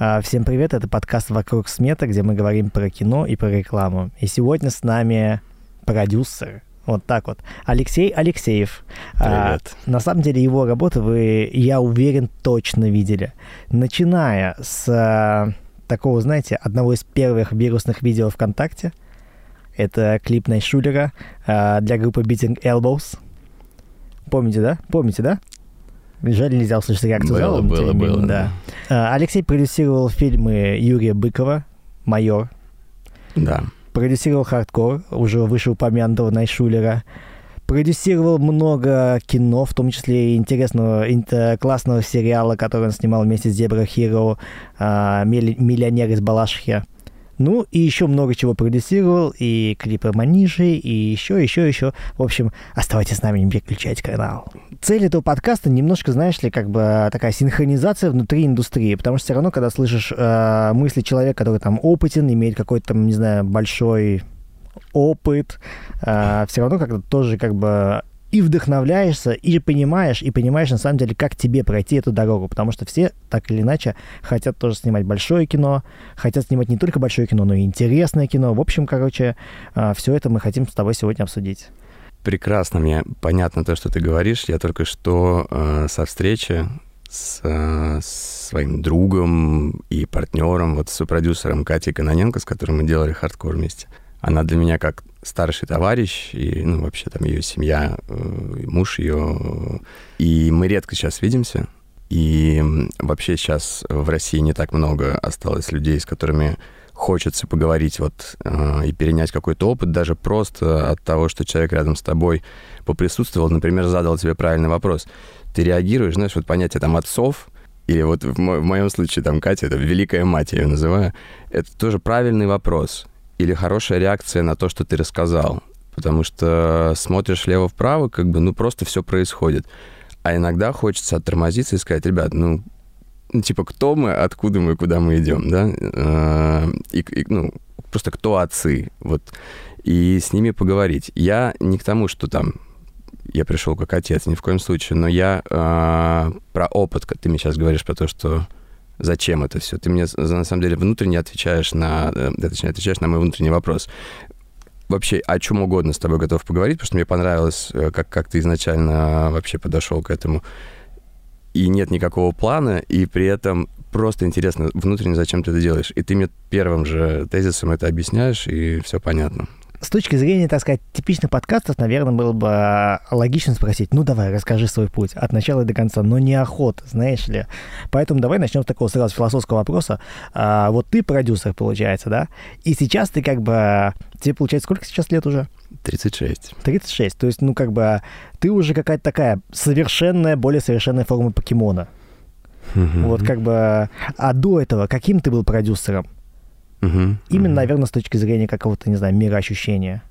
А, всем привет, это подкаст «Вокруг смета», где мы говорим про кино и про рекламу. И сегодня с нами продюсер, вот так вот. Алексей Алексеев. Привет. А, на самом деле его работу вы, я уверен, точно видели. Начиная с а, такого, знаете, одного из первых вирусных видео ВКонтакте. Это клип Найшулера а, для группы Beating Elbows. Помните, да? Помните, да? Жаль, нельзя услышать реакцию было, зала. Было, было, да. да. Алексей продюсировал фильмы Юрия Быкова «Майор». Да. Продюсировал «Хардкор», уже вышеупомянутого Найшулера. Продюсировал много кино, в том числе и интересного, классного сериала, который он снимал вместе с Дебра Хиро «Миллионер из Балашихи». Ну, и еще много чего продюсировал, и клипы Манижи, и еще, еще, еще. В общем, оставайтесь с нами, не переключайте канал. Цель этого подкаста немножко, знаешь ли, как бы такая синхронизация внутри индустрии, потому что все равно, когда слышишь э, мысли человека, который там опытен, имеет какой-то там, не знаю, большой опыт, э, все равно как-то тоже как бы и вдохновляешься, и понимаешь, и понимаешь, на самом деле, как тебе пройти эту дорогу, потому что все, так или иначе, хотят тоже снимать большое кино, хотят снимать не только большое кино, но и интересное кино. В общем, короче, а, все это мы хотим с тобой сегодня обсудить. Прекрасно, мне понятно то, что ты говоришь. Я только что э, со встречи с, э, своим другом и партнером, вот с продюсером Катей Каноненко, с которым мы делали хардкор вместе. Она для меня как старший товарищ, и, ну, вообще там ее семья, э, муж ее. И мы редко сейчас видимся. И вообще сейчас в России не так много осталось людей, с которыми хочется поговорить вот э, и перенять какой-то опыт, даже просто от того, что человек рядом с тобой поприсутствовал, например, задал тебе правильный вопрос. Ты реагируешь, знаешь, вот понятие там отцов, или вот в, мо- в моем случае там Катя, это великая мать, я ее называю, это тоже правильный вопрос или хорошая реакция на то, что ты рассказал. Потому что смотришь лево-вправо, как бы, ну, просто все происходит. А иногда хочется оттормозиться и сказать, ребят, ну, ну типа, кто мы, откуда мы, куда мы идем, да? Э, и, и, ну, просто кто отцы, вот. И с ними поговорить. Я не к тому, что там я пришел как отец, ни в коем случае, но я э, про опыт, ты мне сейчас говоришь про то, что зачем это все. Ты мне, на самом деле, внутренне отвечаешь на, э, точнее, отвечаешь на мой внутренний вопрос. Вообще, о чем угодно с тобой готов поговорить, потому что мне понравилось, э, как, как ты изначально вообще подошел к этому. И нет никакого плана, и при этом просто интересно внутренне, зачем ты это делаешь. И ты мне первым же тезисом это объясняешь, и все понятно с точки зрения, так сказать, типичных подкастов, наверное, было бы а, логично спросить, ну давай, расскажи свой путь от начала до конца, но неохота, знаешь ли. Поэтому давай начнем с такого сразу философского вопроса. А, вот ты продюсер, получается, да? И сейчас ты как бы... Тебе, получается, сколько сейчас лет уже? 36. 36. То есть, ну, как бы, ты уже какая-то такая совершенная, более совершенная форма покемона. Вот как бы... А до этого каким ты был продюсером? Угу, Именно, угу. наверное, с точки зрения какого-то, не знаю, мироощущения.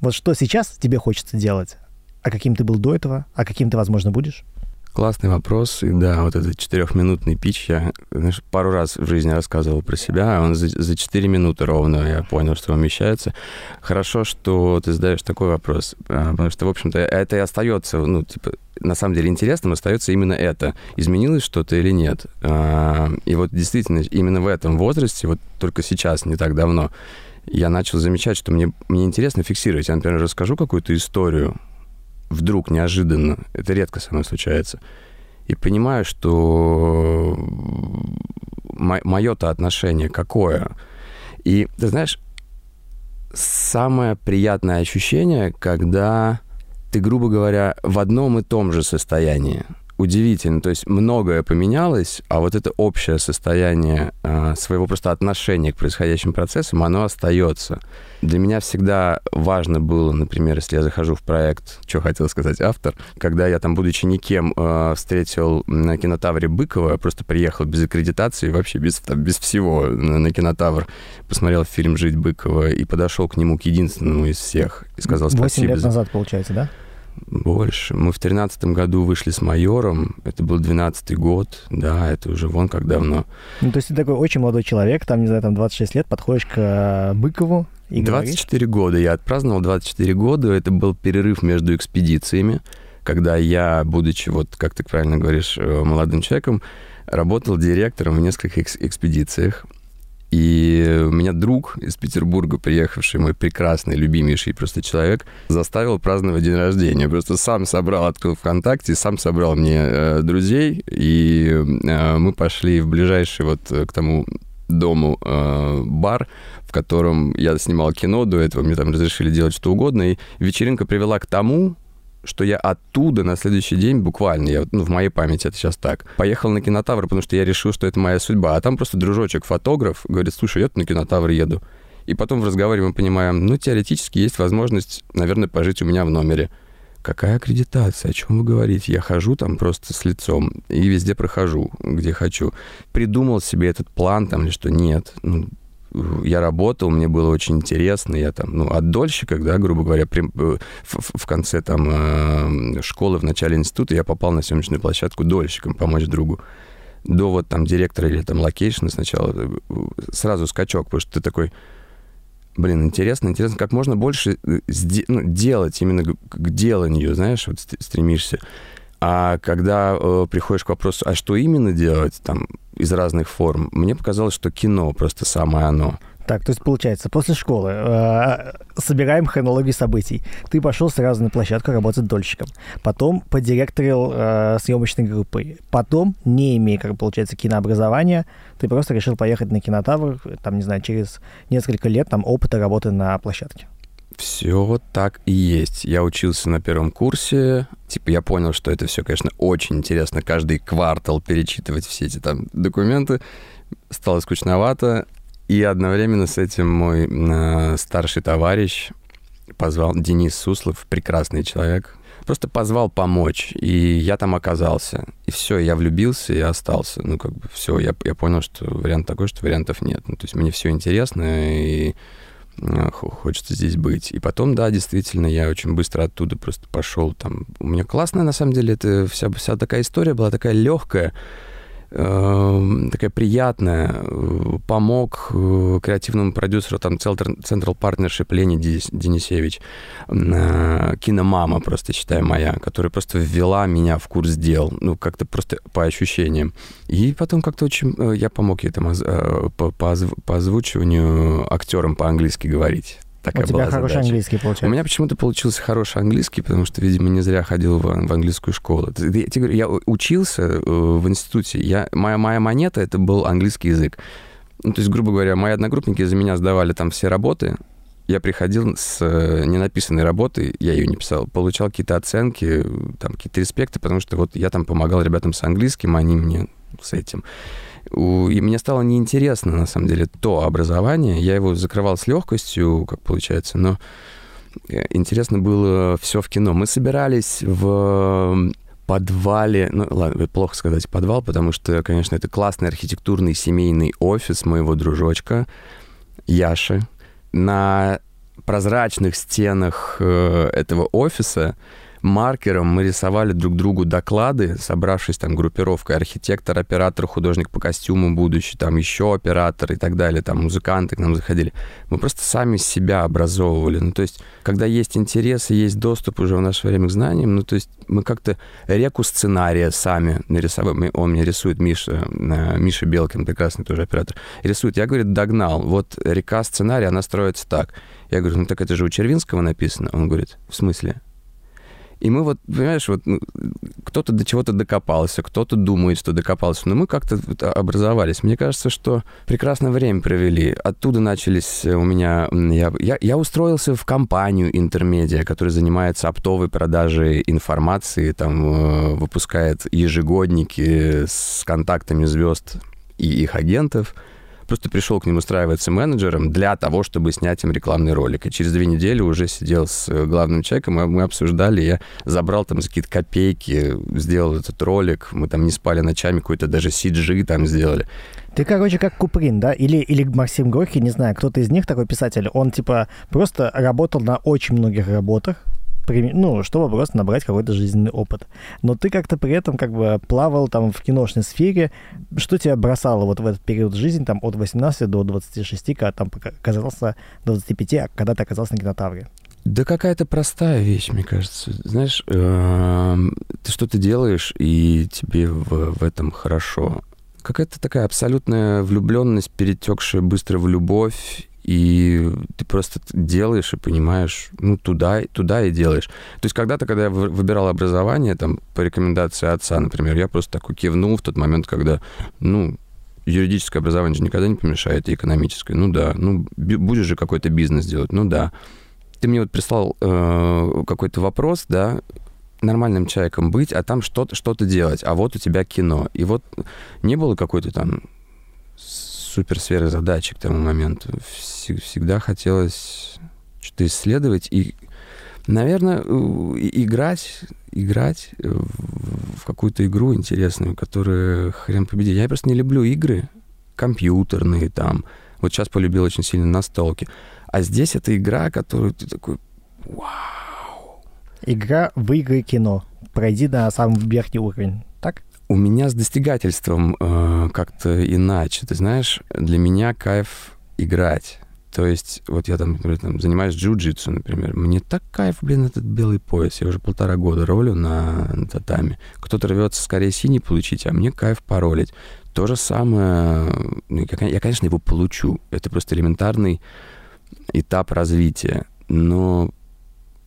Вот что сейчас тебе хочется делать? А каким ты был до этого? А каким ты, возможно, будешь? Классный вопрос. И да, вот этот четырехминутный пич, я знаешь, пару раз в жизни рассказывал про себя, а он за, за 4 минуты ровно я понял, что умещается. Хорошо, что ты задаешь такой вопрос, а, потому что, в общем-то, это и остается, ну, типа, на самом деле интересным остается именно это. Изменилось что-то или нет? А, и вот действительно, именно в этом возрасте, вот только сейчас, не так давно, я начал замечать, что мне, мне интересно фиксировать. Я, например, расскажу какую-то историю, вдруг, неожиданно, это редко со мной случается, и понимаю, что мое-то отношение какое. И, ты знаешь, самое приятное ощущение, когда ты, грубо говоря, в одном и том же состоянии – удивительно. То есть многое поменялось, а вот это общее состояние э, своего просто отношения к происходящим процессам, оно остается. Для меня всегда важно было, например, если я захожу в проект, что хотел сказать автор, когда я там, будучи никем, э, встретил на кинотавре Быкова, просто приехал без аккредитации, вообще без, там, без всего на, на кинотавр, посмотрел фильм «Жить Быкова» и подошел к нему, к единственному из всех, и сказал спасибо. Восемь лет назад, получается, да? Больше. Мы в тринадцатом году вышли с майором. Это был двенадцатый год. Да, это уже вон как давно. Ну, то есть ты такой очень молодой человек, там, не знаю, там 26 лет, подходишь к э, Быкову и 24 говоришь... года. Я отпраздновал 24 года. Это был перерыв между экспедициями, когда я, будучи, вот, как ты правильно говоришь, э, молодым человеком, работал директором в нескольких экс- экспедициях. И у меня друг из Петербурга, приехавший, мой прекрасный, любимейший просто человек, заставил праздновать день рождения. Просто сам собрал, открыл ВКонтакте, сам собрал мне э, друзей, и э, мы пошли в ближайший вот к тому дому э, бар, в котором я снимал кино до этого, мне там разрешили делать что угодно, и вечеринка привела к тому, что я оттуда на следующий день буквально, я, ну, в моей памяти это сейчас так, поехал на кинотавр, потому что я решил, что это моя судьба. А там просто дружочек, фотограф, говорит, слушай, я на кинотавр еду. И потом в разговоре мы понимаем, ну, теоретически есть возможность, наверное, пожить у меня в номере. Какая аккредитация? О чем вы говорите? Я хожу там просто с лицом и везде прохожу, где хочу. Придумал себе этот план там или что? Нет. Ну, я работал, мне было очень интересно, я там, ну, от дольщика, да, грубо говоря, при, в, в конце там э, школы, в начале института я попал на съемочную площадку дольщиком помочь другу. До вот там директора или там location а сначала э, сразу скачок, потому что ты такой, блин, интересно, интересно, как можно больше э, ну, делать именно к деланию, знаешь, вот стремишься. А когда э, приходишь к вопросу, а что именно делать там из разных форм, мне показалось, что кино просто самое оно. Так, то есть получается, после школы э, собираем хронологию событий. Ты пошел сразу на площадку работать дольщиком. Потом подиректорил э, съемочной группы. Потом, не имея, как получается, кинообразования, ты просто решил поехать на кинотавр, там, не знаю, через несколько лет там опыта работы на площадке. Все так и есть. Я учился на первом курсе. Типа я понял, что это все, конечно, очень интересно. Каждый квартал перечитывать все эти там документы. Стало скучновато. И одновременно с этим мой э, старший товарищ позвал Денис Суслов, прекрасный человек, просто позвал помочь, и я там оказался. И все, я влюбился и остался. Ну, как бы все, я, я понял, что вариант такой, что вариантов нет. Ну, то есть мне все интересно, и хочется здесь быть. И потом, да, действительно, я очень быстро оттуда просто пошел. Там у меня классная, на самом деле, это вся, вся такая история была такая легкая. Эм, такая приятная, э, помог э, креативному продюсеру там Central Partnership Лене Денисевич, э, киномама просто, считаю, моя, которая просто ввела меня в курс дел, ну, как-то просто по ощущениям. И потом как-то очень... Я помог ей там по, по, по озвучиванию актерам по-английски говорить. Такая У тебя хороший задача. английский получается. У меня почему-то получился хороший английский, потому что, видимо, не зря ходил в, в английскую школу. Я тебе говорю, я учился э, в институте. Я, моя, моя монета — это был английский язык. Ну, то есть, грубо говоря, мои одногруппники за меня сдавали там все работы. Я приходил с э, ненаписанной работой, я ее не писал, получал какие-то оценки, там какие-то респекты, потому что вот я там помогал ребятам с английским, а они мне с этим. И мне стало неинтересно, на самом деле, то образование. Я его закрывал с легкостью, как получается, но э, интересно было все в кино. Мы собирались в подвале, ну ладно, плохо сказать подвал, потому что, конечно, это классный архитектурный семейный офис моего дружочка Яши. На прозрачных стенах э, этого офиса маркером мы рисовали друг другу доклады, собравшись там группировкой архитектор, оператор, художник по костюму будущий, там еще оператор и так далее, там музыканты к нам заходили. Мы просто сами себя образовывали. Ну, то есть, когда есть интерес и есть доступ уже в наше время к знаниям, ну, то есть мы как-то реку сценария сами нарисовали. Он мне рисует, Миша, Миша Белкин, прекрасный тоже оператор, рисует. Я, говорит, догнал. Вот река сценария, она строится так. Я говорю, ну так это же у Червинского написано. Он говорит, в смысле? И мы вот, понимаешь, вот ну, кто-то до чего-то докопался, кто-то думает, что докопался, но мы как-то образовались. Мне кажется, что прекрасное время провели. Оттуда начались у меня... Я, я, я устроился в компанию интермедиа, которая занимается оптовой продажей информации, там э, выпускает ежегодники с контактами звезд и их агентов — просто пришел к ним устраиваться менеджером для того, чтобы снять им рекламный ролик. И через две недели уже сидел с э, главным человеком, и мы обсуждали, я забрал там за какие-то копейки, сделал этот ролик, мы там не спали ночами, какой-то даже CG там сделали. Ты, короче, как Куприн, да? Или, или Максим Горький, не знаю, кто-то из них такой писатель. Он, типа, просто работал на очень многих работах, ну, чтобы просто набрать какой-то жизненный опыт. Но ты как-то при этом как бы плавал там в киношной сфере. Что тебя бросало вот в этот период жизни, там, от 18 до 26, когда там оказался 25, а когда ты оказался на кинотавре? Да какая-то простая вещь, мне кажется. Знаешь, эм, ты что-то делаешь, и тебе в, в этом хорошо. какая-то такая абсолютная влюбленность, перетекшая быстро в любовь, и ты просто делаешь и понимаешь, ну, туда, туда и делаешь. То есть когда-то, когда я выбирал образование, там, по рекомендации отца, например, я просто такой кивнул в тот момент, когда, ну, юридическое образование же никогда не помешает, и экономическое. Ну да, ну, будешь же какой-то бизнес делать, ну да. Ты мне вот прислал э, какой-то вопрос, да, нормальным человеком быть, а там что-то что делать, а вот у тебя кино. И вот не было какой-то там суперсферы задачи к тому моменту. Всегда хотелось что-то исследовать и, наверное, играть, играть в какую-то игру интересную, которая хрен победит. Я просто не люблю игры компьютерные там. Вот сейчас полюбил очень сильно настолки. А здесь это игра, которую ты такой, вау. Игра в игры кино. Пройди на самый верхний уровень, так? У меня с достигательством э, как-то иначе. Ты знаешь, для меня кайф играть. То есть, вот я там, например, там, занимаюсь джиу-джитсу, например. Мне так кайф, блин, этот белый пояс. Я уже полтора года ролю на, на татами. Кто-то рвется скорее синий получить, а мне кайф паролить. То же самое... Ну, я, я, конечно, его получу. Это просто элементарный этап развития. Но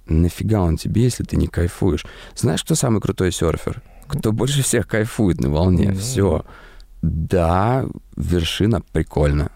нафига он тебе, если ты не кайфуешь? Знаешь, кто самый крутой серфер? Кто больше всех кайфует на волне. Mm-hmm. Все. Да, вершина прикольно.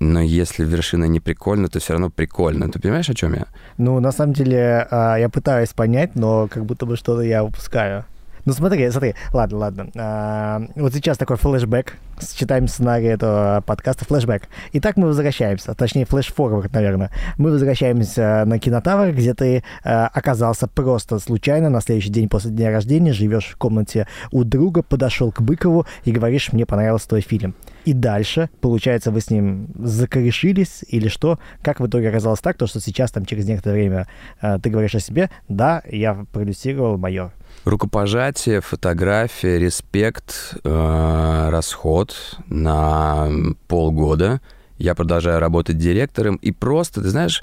Но если вершина не прикольна, то все равно прикольно. Ты понимаешь, о чем я? Ну, на самом деле, а, я пытаюсь понять, но как будто бы что-то я упускаю. Ну смотри, смотри, ладно, ладно. А, вот сейчас такой флешбэк. Читаем сценарий этого подкаста флешбэк. Итак, мы возвращаемся, точнее флешфорвард, наверное. Мы возвращаемся на кинотавр, где ты а, оказался просто случайно на следующий день после дня рождения, живешь в комнате у друга, подошел к Быкову и говоришь, мне понравился твой фильм. И дальше, получается, вы с ним закорешились или что? Как в итоге оказалось так, то, что сейчас, там, через некоторое время э, ты говоришь о себе, да, я продюсировал «Майор». Рукопожатие, фотография, респект, э, расход на полгода. Я продолжаю работать директором. И просто, ты знаешь,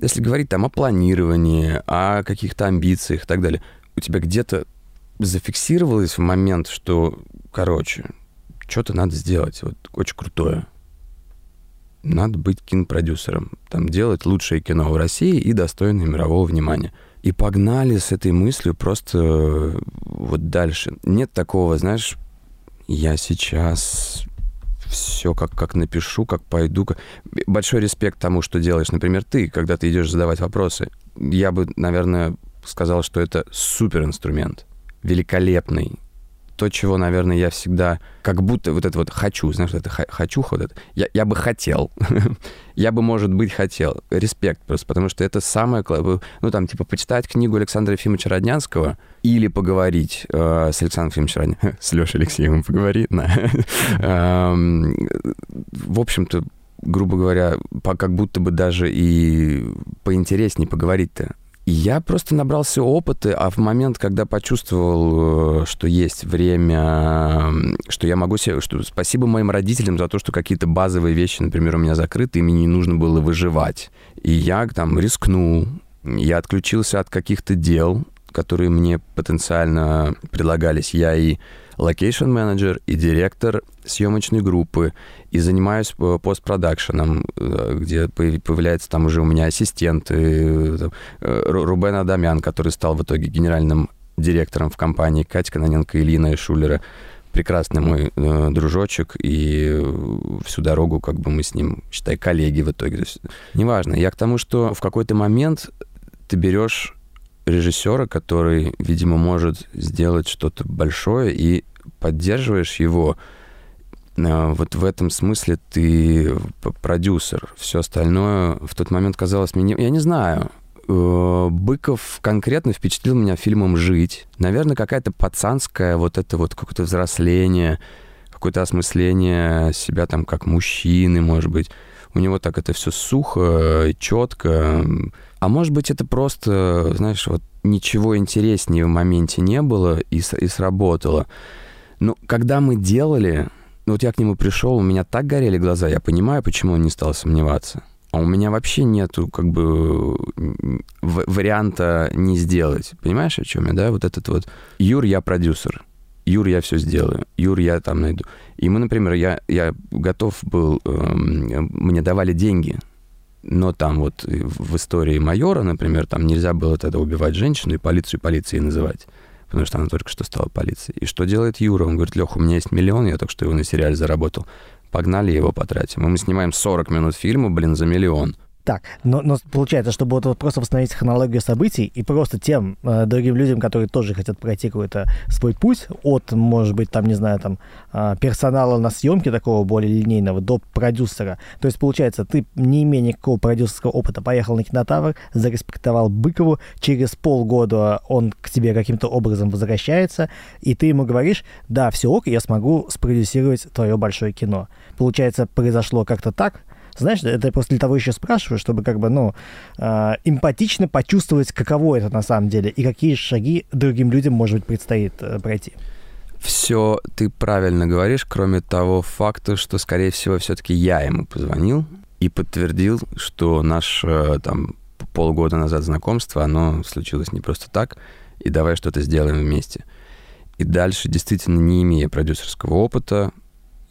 если говорить там о планировании, о каких-то амбициях и так далее, у тебя где-то зафиксировалось в момент, что, короче, что-то надо сделать, вот очень крутое. Надо быть кинопродюсером, там делать лучшее кино в России и достойное мирового внимания. И погнали с этой мыслью просто э, вот дальше. Нет такого, знаешь, я сейчас все как, как напишу, как пойду. Как... Большой респект тому, что делаешь, например, ты, когда ты идешь задавать вопросы. Я бы, наверное, сказал, что это супер инструмент, великолепный, то, чего, наверное, я всегда как будто вот это вот хочу, знаешь, это хочу, вот это, я, я бы хотел, я бы, может быть, хотел. Респект просто, потому что это самое, ну, там, типа, почитать книгу Александра Ефимовича Роднянского или поговорить э, с Александром Ефимовичем Роднянским, с Лешей Алексеевым поговорить, да. Эм, в общем-то, грубо говоря, как будто бы даже и поинтереснее поговорить-то я просто набрался опыта, а в момент, когда почувствовал, э, что есть время, что я могу себе... Что спасибо моим родителям за то, что какие-то базовые вещи, например, у меня закрыты, и мне не нужно было выживать. И я там рискнул, я отключился от каких-то дел, которые мне потенциально предлагались. Я и location менеджер и директор съемочной группы, и занимаюсь э, постпродакшеном, э, где появляется там уже у меня ассистенты, э, Рубен Адамян, который стал в итоге генеральным директором в компании, Катя Каноненко и Лина Шулера прекрасный мой э, дружочек, и всю дорогу как бы мы с ним, считай, коллеги в итоге. То есть, неважно. Я к тому, что в какой-то момент ты берешь режиссера, который, видимо, может сделать что-то большое, и поддерживаешь его, а, вот в этом смысле ты продюсер. Все остальное в тот момент казалось мне... Я не знаю. Э, Быков конкретно впечатлил меня фильмом «Жить». Наверное, какая-то пацанская вот это вот какое-то взросление, какое-то осмысление себя там как мужчины, может быть. У него так это все сухо, четко. А может быть, это просто, знаешь, вот ничего интереснее в моменте не было и, и сработало. Но когда мы делали, ну вот я к нему пришел, у меня так горели глаза, я понимаю, почему он не стал сомневаться. А у меня вообще нету как бы варианта не сделать. Понимаешь, о чем я, да? Вот этот вот Юр, я продюсер. Юр, я все сделаю. Юр, я там найду. И мы, например, я, я готов был, эм, мне давали деньги, но там вот в истории майора, например, там нельзя было тогда убивать женщину и полицию полицией называть, потому что она только что стала полицией. И что делает Юра? Он говорит, Леха, у меня есть миллион, я только что его на сериале заработал. Погнали его потратим. И мы снимаем 40 минут фильма, блин, за миллион. Так, но, но получается, чтобы вот, просто восстановить хронологию событий и просто тем э, другим людям, которые тоже хотят пройти какой-то свой путь от, может быть, там, не знаю, там, э, персонала на съемке такого более линейного до продюсера. То есть, получается, ты, не имея никакого продюсерского опыта, поехал на кинотавр, зареспектовал Быкову, через полгода он к тебе каким-то образом возвращается, и ты ему говоришь, да, все ок, я смогу спродюсировать твое большое кино. Получается, произошло как-то так, знаешь, это для того еще спрашиваю, чтобы как бы, ну, э, эмпатично почувствовать, каково это на самом деле, и какие шаги другим людям, может быть, предстоит э, пройти. Все ты правильно говоришь, кроме того факта, что, скорее всего, все-таки я ему позвонил и подтвердил, что наш э, там полгода назад знакомство, оно случилось не просто так, и давай что-то сделаем вместе. И дальше, действительно, не имея продюсерского опыта,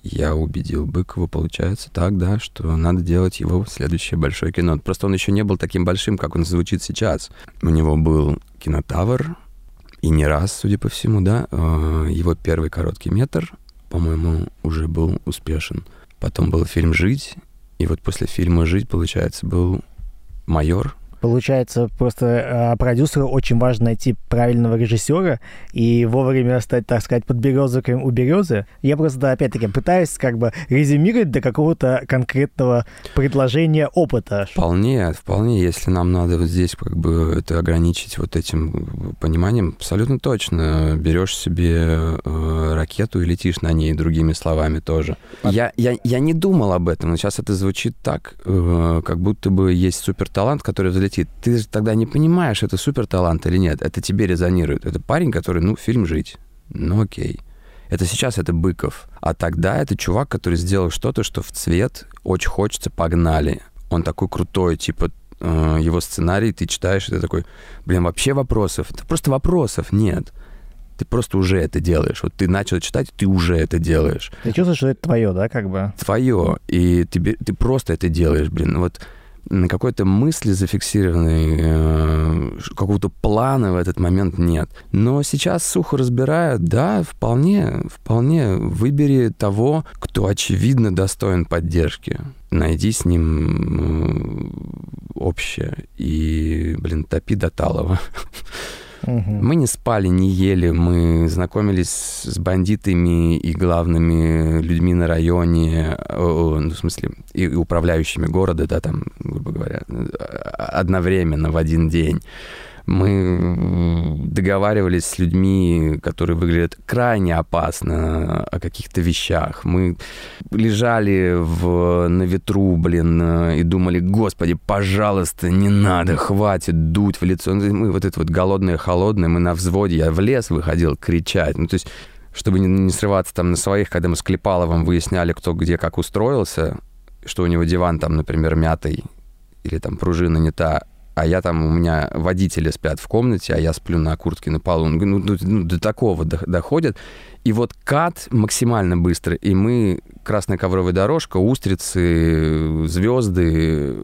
я убедил Быкова, получается, так, да, что надо делать его следующее большое кино. Просто он еще не был таким большим, как он звучит сейчас. У него был кинотавр, и не раз, судя по всему, да. Э, его первый короткий метр, по-моему, уже был успешен. Потом был фильм «Жить», и вот после фильма «Жить», получается, был «Майор», Получается, просто а, продюсеру очень важно найти правильного режиссера и вовремя стать, так сказать, под березовиком у березы. Я просто, опять-таки, пытаюсь как бы резюмировать до какого-то конкретного предложения опыта. Вполне, вполне. Если нам надо вот здесь как бы это ограничить вот этим пониманием, абсолютно точно. Берешь себе э, ракету и летишь на ней, другими словами тоже. Я, я, я не думал об этом, но сейчас это звучит так, э, как будто бы есть суперталант, который взлетел летит, ты же тогда не понимаешь, это супер талант или нет. Это тебе резонирует. Это парень, который, ну, фильм «Жить». Ну, окей. Это сейчас это Быков. А тогда это чувак, который сделал что-то, что в цвет очень хочется, погнали. Он такой крутой, типа э, его сценарий ты читаешь, и ты такой, блин, вообще вопросов. Это просто вопросов нет. Ты просто уже это делаешь. Вот ты начал читать, ты уже это делаешь. Ты чувствуешь, что это твое, да, как бы? Твое. И тебе, ты просто это делаешь, блин. Вот какой-то мысли зафиксированной, э, какого-то плана в этот момент нет. Но сейчас сухо разбирают, да, вполне, вполне выбери того, кто очевидно достоин поддержки. Найди с ним общее и, блин, топи до талого. Угу. Мы не спали, не ели, мы знакомились с бандитами и главными людьми на районе, ну, в смысле, и управляющими города, да, там, грубо говоря, одновременно в один день мы договаривались с людьми, которые выглядят крайне опасно о каких-то вещах. Мы лежали в, на ветру, блин, и думали, господи, пожалуйста, не надо, хватит дуть в лицо. Ну, мы вот это вот голодные, холодные, мы на взводе, я в лес выходил кричать. Ну, то есть чтобы не, не срываться там на своих, когда мы с Клепаловым выясняли, кто где как устроился, что у него диван там, например, мятый, или там пружина не та, а я там, у меня водители спят в комнате, а я сплю на куртке на полу. Ну, ну, ну до такого доходят. И вот кат максимально быстро, и мы, красная ковровая дорожка, устрицы, звезды,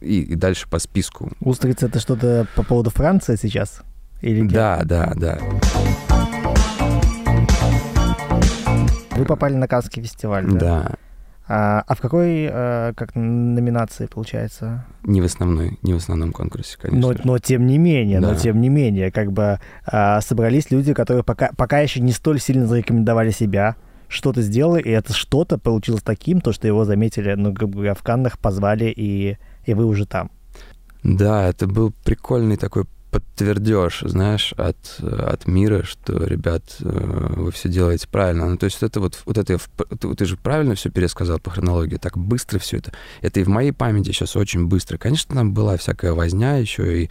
и, и дальше по списку. Устрицы — это что-то по поводу Франции сейчас? Или да, да, да. Вы попали на Каннский фестиваль, да? Да. А, а в какой а, как номинации получается? Не в основной, не в основном конкурсе, конечно. Но, но тем не менее, да. но тем не менее, как бы а, собрались люди, которые пока, пока еще не столь сильно зарекомендовали себя, что-то сделали, и это что-то получилось таким, то, что его заметили, ну, грубо говоря, в Каннах позвали, и, и вы уже там. Да, это был прикольный такой подтвердешь, знаешь, от, от мира, что, ребят, э, вы все делаете правильно. Ну, то есть это вот, вот это, ты, ты же правильно все пересказал по хронологии, так быстро все это. Это и в моей памяти сейчас очень быстро. Конечно, там была всякая возня еще, и,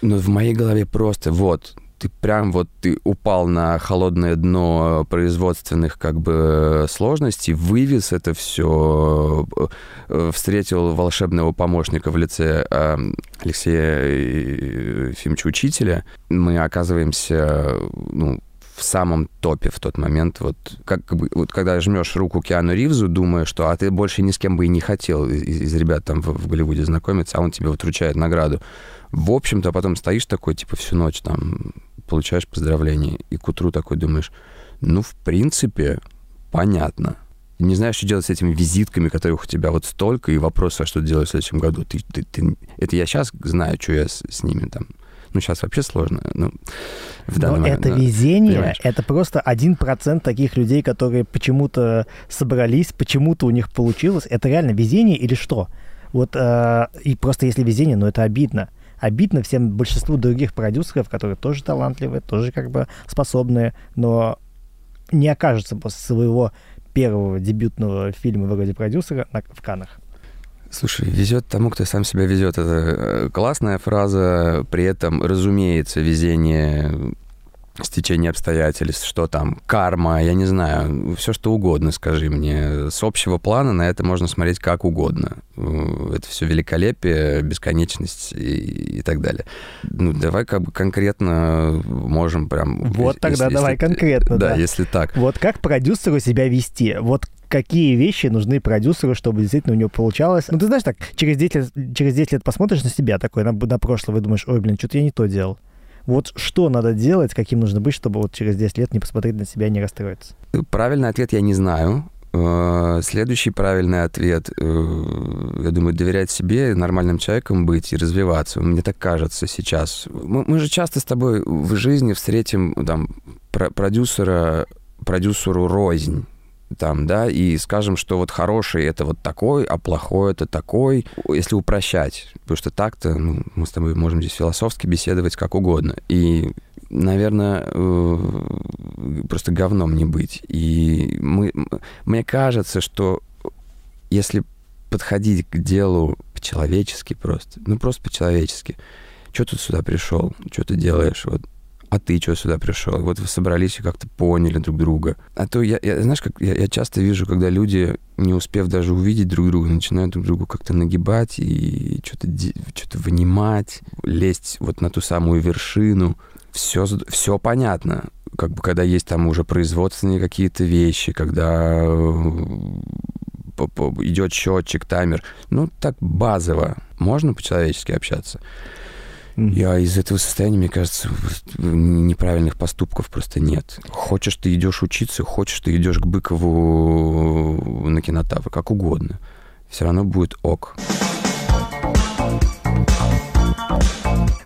но в моей голове просто вот, ты прям вот ты упал на холодное дно производственных как бы сложностей, вывез это все, э, встретил волшебного помощника в лице э, Алексея Ефимовича Учителя. Мы оказываемся ну, в самом топе в тот момент. Вот, как бы, вот когда жмешь руку Киану Ривзу, думая, что а ты больше ни с кем бы и не хотел из, из ребят там в, в Голливуде знакомиться, а он тебе вручает награду. В общем-то, потом стоишь такой, типа, всю ночь там получаешь поздравления, и к утру такой думаешь, ну, в принципе, понятно. Не знаешь, что делать с этими визитками, которых у тебя вот столько, и вопрос, а что делать в следующем году. Ты, ты, ты... Это я сейчас знаю, что я с, с ними там ну, сейчас вообще сложно. Ну, в Но момент, это да, везение, понимаешь? это просто один процент таких людей, которые почему-то собрались, почему-то у них получилось. Это реально везение или что? Вот, э, и просто если везение, ну, это обидно. Обидно всем большинству других продюсеров, которые тоже талантливые, тоже как бы способные, но не окажутся после своего первого дебютного фильма вроде продюсера на, в Канах. Слушай, везет тому, кто сам себя везет. Это э, классная фраза. При этом, разумеется, везение стечение обстоятельств, что там, карма, я не знаю, все что угодно, скажи мне. С общего плана на это можно смотреть как угодно. Э, это все великолепие, бесконечность и, и так далее. Ну, давай как бы конкретно можем прям... Вот тогда если, давай если, конкретно, да. Да, если так. Вот как продюсеру себя вести? Вот какие вещи нужны продюсеру, чтобы действительно у него получалось. Ну, ты знаешь, так, через 10 лет, через 10 лет посмотришь на себя такой, на, на прошлое, и думаешь, ой, блин, что-то я не то делал. Вот что надо делать, каким нужно быть, чтобы вот через 10 лет не посмотреть на себя и не расстроиться? Правильный ответ я не знаю. Э, следующий правильный ответ, э, я думаю, доверять себе, нормальным человеком быть и развиваться. Мне так кажется сейчас. Мы, мы же часто с тобой в жизни встретим там, продюсера, продюсеру рознь там, да, и скажем, что вот хороший это вот такой, а плохой это такой, если упрощать, потому что так-то ну, мы с тобой можем здесь философски беседовать как угодно. И наверное, э, просто говном не быть. И мы, мне кажется, что если подходить к делу по-человечески просто, ну просто по-человечески, что ты сюда пришел, что ты делаешь, вот а ты что сюда пришел? Вот вы собрались и как-то поняли друг друга. А то я, я знаешь, как я, я часто вижу, когда люди, не успев даже увидеть друг друга, начинают друг другу как-то нагибать и что-то что вынимать, лезть вот на ту самую вершину. Все, все понятно. Как бы когда есть там уже производственные какие-то вещи, когда э, идет счетчик, таймер. Ну, так базово. Можно по-человечески общаться. Я из этого состояния, мне кажется, неправильных поступков просто нет. Хочешь, ты идешь учиться, хочешь, ты идешь к Быкову на кинотавр, как угодно. Все равно будет ок.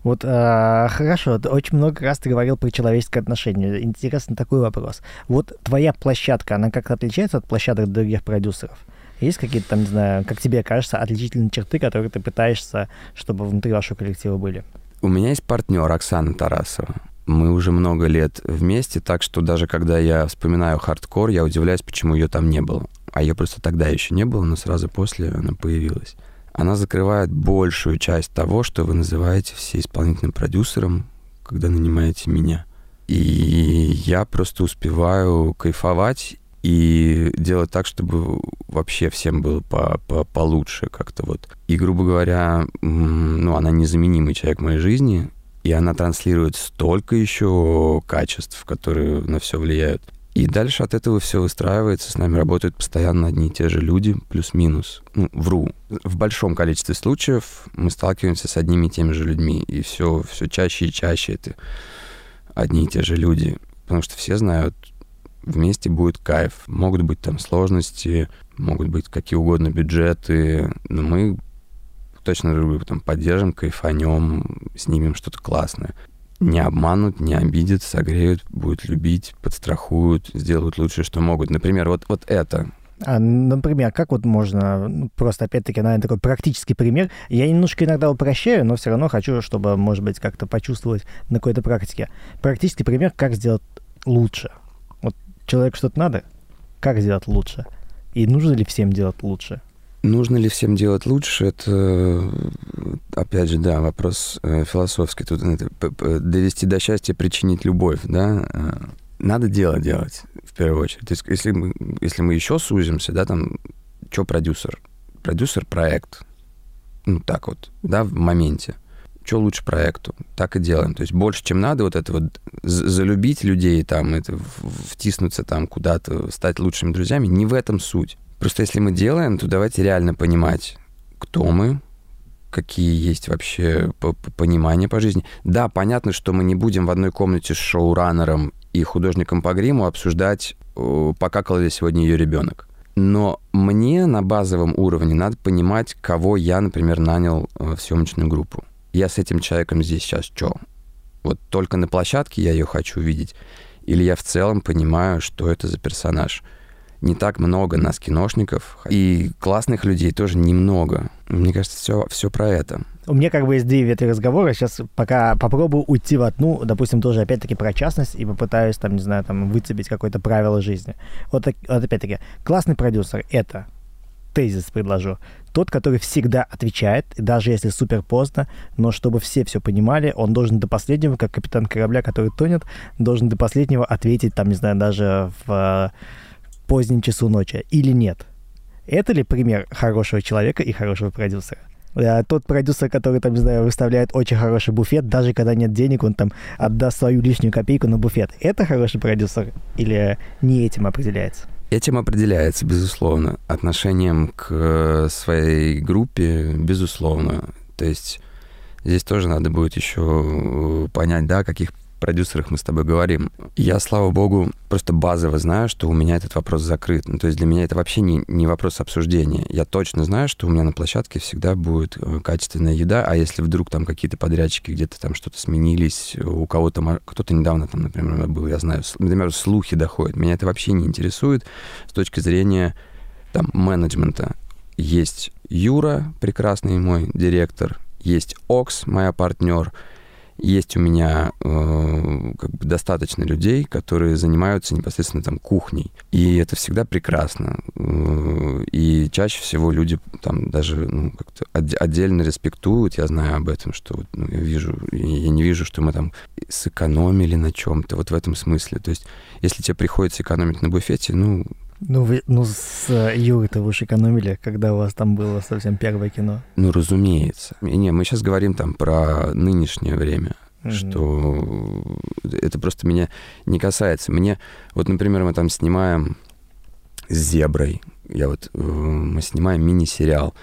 Вот э, хорошо, очень много раз ты говорил про человеческое отношение. Интересный такой вопрос. Вот твоя площадка, она как-то отличается от площадок других продюсеров? Есть какие-то там, не знаю, как тебе кажется, отличительные черты, которые ты пытаешься, чтобы внутри вашего коллектива были? У меня есть партнер Оксана Тарасова. Мы уже много лет вместе, так что даже когда я вспоминаю хардкор, я удивляюсь, почему ее там не было. А ее просто тогда еще не было, но сразу после она появилась. Она закрывает большую часть того, что вы называете все исполнительным продюсером, когда нанимаете меня. И я просто успеваю кайфовать и делать так, чтобы вообще всем было по, по, получше как-то вот. И, грубо говоря, ну, она незаменимый человек в моей жизни, и она транслирует столько еще качеств, которые на все влияют. И дальше от этого все выстраивается, с нами работают постоянно одни и те же люди, плюс-минус. Ну, вру. В большом количестве случаев мы сталкиваемся с одними и теми же людьми, и все, все чаще и чаще это одни и те же люди. Потому что все знают, вместе будет кайф. Могут быть там сложности, могут быть какие угодно бюджеты, но мы точно друг друга там поддержим, кайфанем, снимем что-то классное. Не обманут, не обидят, согреют, будут любить, подстрахуют, сделают лучшее, что могут. Например, вот, вот это. А, например, как вот можно, ну, просто опять-таки, наверное, такой практический пример. Я немножко иногда упрощаю, но все равно хочу, чтобы, может быть, как-то почувствовать на какой-то практике. Практический пример, как сделать лучше человеку что-то надо, как сделать лучше? И нужно ли всем делать лучше? Нужно ли всем делать лучше? Это, опять же, да, вопрос э, философский. Тут это, довести до счастья, причинить любовь, да? Э, надо дело делать, в первую очередь. То есть, если мы, если мы еще сузимся, да, там, что продюсер? Продюсер — проект. Ну, так вот, да, в моменте. Что лучше проекту, так и делаем. То есть больше, чем надо, вот это вот залюбить людей, там, это втиснуться там куда-то, стать лучшими друзьями, не в этом суть. Просто если мы делаем, то давайте реально понимать, кто мы, какие есть вообще понимания по жизни. Да, понятно, что мы не будем в одной комнате с шоураннером и художником по гриму обсуждать, покакал ли сегодня ее ребенок. Но мне на базовом уровне надо понимать, кого я, например, нанял э, в съемочную группу. Я с этим человеком здесь сейчас что? Вот только на площадке я ее хочу видеть? Или я в целом понимаю, что это за персонаж? не так много нас, киношников, и классных людей тоже немного. Мне кажется, все, все про это. У меня как бы есть две ветви разговора. Сейчас пока попробую уйти в одну, допустим, тоже опять-таки про частность, и попытаюсь там, не знаю, там выцепить какое-то правило жизни. Вот, вот опять-таки, классный продюсер — это тезис предложу. Тот, который всегда отвечает, даже если супер поздно, но чтобы все все понимали, он должен до последнего, как капитан корабля, который тонет, должен до последнего ответить, там, не знаю, даже в позднем часу ночи или нет. Это ли пример хорошего человека и хорошего продюсера? Э, тот продюсер, который, там, не знаю, выставляет очень хороший буфет, даже когда нет денег, он там отдаст свою лишнюю копейку на буфет. Это хороший продюсер или не этим определяется? Этим определяется, безусловно. Отношением к э, своей группе, безусловно. То есть здесь тоже надо будет еще э, понять, да, каких продюсерах мы с тобой говорим. Я, слава богу, просто базово знаю, что у меня этот вопрос закрыт. Ну, то есть для меня это вообще не, не вопрос обсуждения. Я точно знаю, что у меня на площадке всегда будет э, качественная еда, а если вдруг там какие-то подрядчики где-то там что-то сменились, у кого-то, кто-то недавно там, например, был, я знаю, например, слухи доходят, меня это вообще не интересует с точки зрения там менеджмента. Есть Юра, прекрасный мой директор, есть Окс, моя партнер, есть у меня э, как бы достаточно людей, которые занимаются непосредственно там кухней. И это всегда прекрасно. Э, и чаще всего люди там даже ну, как-то отдельно респектуют. Я знаю об этом, что ну, я вижу, я не вижу, что мы там сэкономили на чем-то. Вот в этом смысле. То есть, если тебе приходится экономить на буфете, ну, ну, вы, ну с э, Юрой-то вы экономили, когда у вас там было совсем первое кино. Ну, разумеется. Не, мы сейчас говорим там про нынешнее время, mm-hmm. что это просто меня не касается. Мне, вот, например, мы там снимаем с Зеброй, я вот, э, мы снимаем мини-сериал.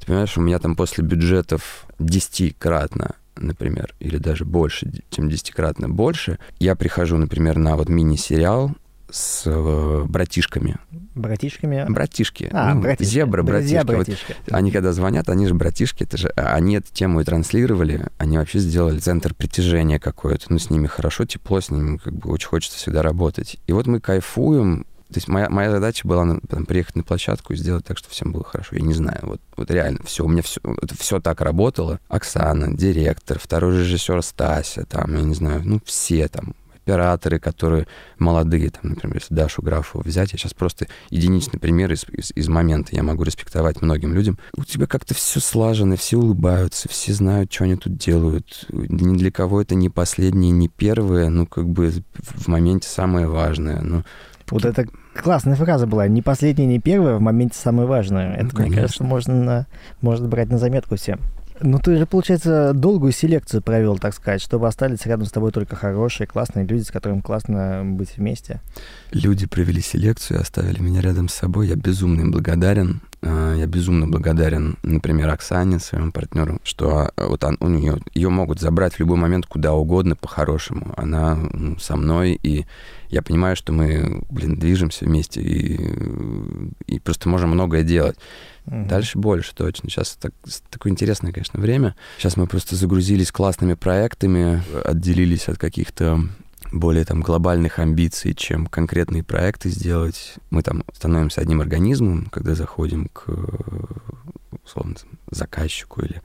Ты понимаешь, у меня там после бюджетов десятикратно например, или даже больше, чем десятикратно больше, я прихожу, например, на вот мини-сериал, с э, братишками. Братишками? Братишки. А, ну, братишки. Зебры, братишки. братишки. Вот они когда звонят, они же братишки, это же, а, они эту тему и транслировали, они вообще сделали центр притяжения какой-то, ну, с ними хорошо, тепло, с ними как бы очень хочется всегда работать. И вот мы кайфуем, то есть моя, моя задача была там, приехать на площадку и сделать так, чтобы всем было хорошо. Я не знаю, вот, вот реально все, у меня все, это все так работало. Оксана, директор, второй режиссер Стася, там, я не знаю, ну, все там, операторы, которые молодые, там, например, если Дашу Графову взять, я сейчас просто единичный пример из, из, из момента, я могу респектовать многим людям. У тебя как-то все слажено, все улыбаются, все знают, что они тут делают. Ни для кого это не последнее, не первое, ну, как бы в моменте самое важное. Ну, вот это классная фраза была. Не последняя, не первая, в моменте самое важное. Это, ну, мне кажется, можно, можно брать на заметку всем. Ну, ты же, получается, долгую селекцию провел, так сказать, чтобы остались рядом с тобой только хорошие, классные люди, с которыми классно быть вместе. Люди провели селекцию, оставили меня рядом с собой. Я безумно им благодарен. А, я безумно благодарен, например, Оксане, своему партнеру, что а, вот он, у нее ее могут забрать в любой момент куда угодно по-хорошему. Она ну, со мной, и я понимаю, что мы, блин, движемся вместе и, и просто можем многое делать. Угу. Дальше больше, точно. Сейчас так, такое интересное, конечно, время. Сейчас мы просто загрузились классными проектами, отделились от каких-то более там глобальных амбиций, чем конкретные проекты сделать. Мы там становимся одним организмом, когда заходим к условно заказчику или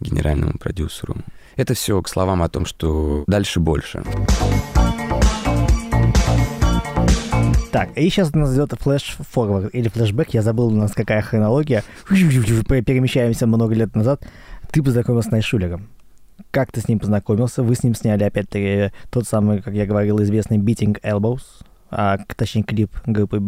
генеральному продюсеру. Это все к словам о том, что дальше больше. Так, и сейчас нас идет флеш-форвард или флешбэк, я забыл у нас какая хронология. Перемещаемся много лет назад. Ты познакомился с Найшулером. Как ты с ним познакомился? Вы с ним сняли, опять-таки, тот самый, как я говорил, известный Beating Elbows, а, точнее, клип группы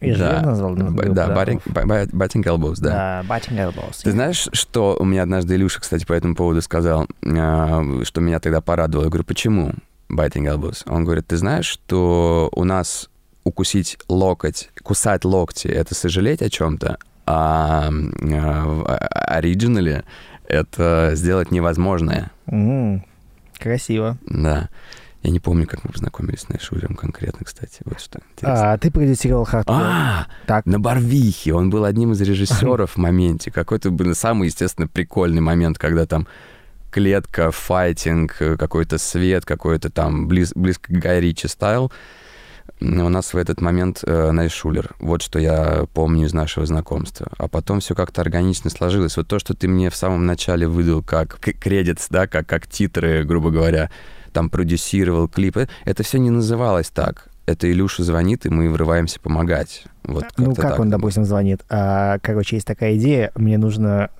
Я Да. же назвал? Группу, Да, Batting, Ba- Batting Elbows, да. Да, Batting Elbows. Ты знаешь, что у меня однажды Илюша, кстати, по этому поводу сказал, а, что меня тогда порадовало. Я говорю, почему biting elbows? Он говорит, ты знаешь, что у нас укусить локоть, кусать локти — это сожалеть о чем-то, а а, в оригинале это сделать невозможное. М, Красиво. Да. Я не помню, как мы познакомились с Найшулером конкретно, кстати. Вот что интересно. А, ты продюсировал хардкор. А, Так. на Барвихе. Он был одним из режиссеров в моменте. Какой-то был самый, естественно, прикольный момент, когда там клетка, fighting, э, какой-то свет, какой-то там близ, близко к Гай Ричи style. У нас в этот момент э, Найшулер. Вот что я помню из нашего знакомства. А потом все как-то органично сложилось. Вот то, что ты мне в самом начале выдал как кредит, да, как, как титры, грубо говоря, там продюсировал клипы, это все не называлось так. Это Илюша звонит, и мы врываемся помогать. Вот Ну, как так. он, допустим, звонит? А, короче, есть такая идея, мне нужно...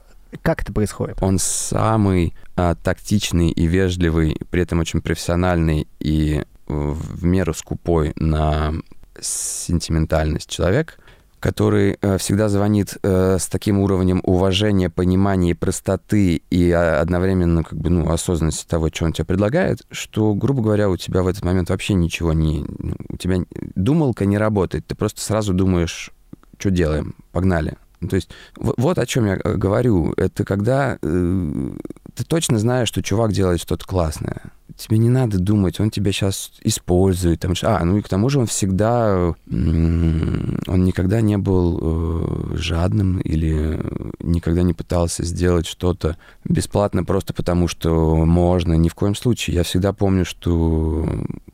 Как это происходит? Он самый а, тактичный и вежливый, при этом очень профессиональный и в меру скупой на сентиментальность человек, который э, всегда звонит э, с таким уровнем уважения, понимания и простоты и а, одновременно как бы, ну, осознанности того, что он тебе предлагает, что, грубо говоря, у тебя в этот момент вообще ничего не... У тебя думалка не работает, ты просто сразу думаешь, что делаем, погнали. Ну, То есть вот, вот о чем я э, говорю. Это когда э, ты точно знаешь, что чувак делает что-то классное. Тебе не надо думать, он тебя сейчас использует. Там, а, ну и к тому же он всегда... Он никогда не был э, жадным или никогда не пытался сделать что-то бесплатно просто потому, что можно. Ни в коем случае. Я всегда помню, что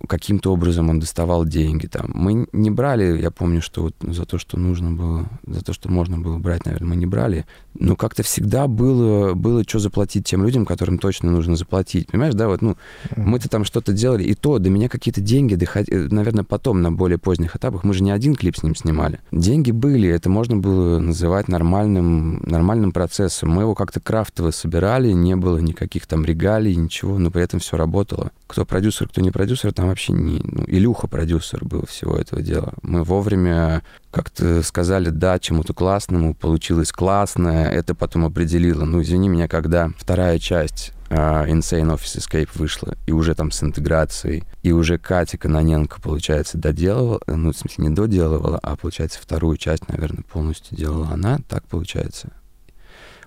каким-то образом он доставал деньги. Там. Мы не брали, я помню, что вот за то, что нужно было, за то, что можно было брать, наверное, мы не брали. Но как-то всегда было, было что заплатить тем людям, которым точно нужно заплатить. Понимаешь, да, вот, ну, мы-то там что-то делали, и то до меня какие-то деньги доходили, наверное, потом, на более поздних этапах. Мы же не один клип с ним снимали. Деньги были, это можно было называть нормальным, нормальным процессом. Мы его как-то крафтово собирали, не было никаких там регалий, ничего, но при этом все работало. Кто продюсер, кто не продюсер, там вообще не... Ну, Илюха продюсер был всего этого дела. Мы вовремя как-то сказали «да» чему-то классному, получилось классно, это потом определило. Ну, извини меня, когда вторая часть Insane Office Escape вышла, и уже там с интеграцией, и уже Катя Каноненко, получается, доделывала, ну, в смысле, не доделывала, а, получается, вторую часть, наверное, полностью делала она, так получается.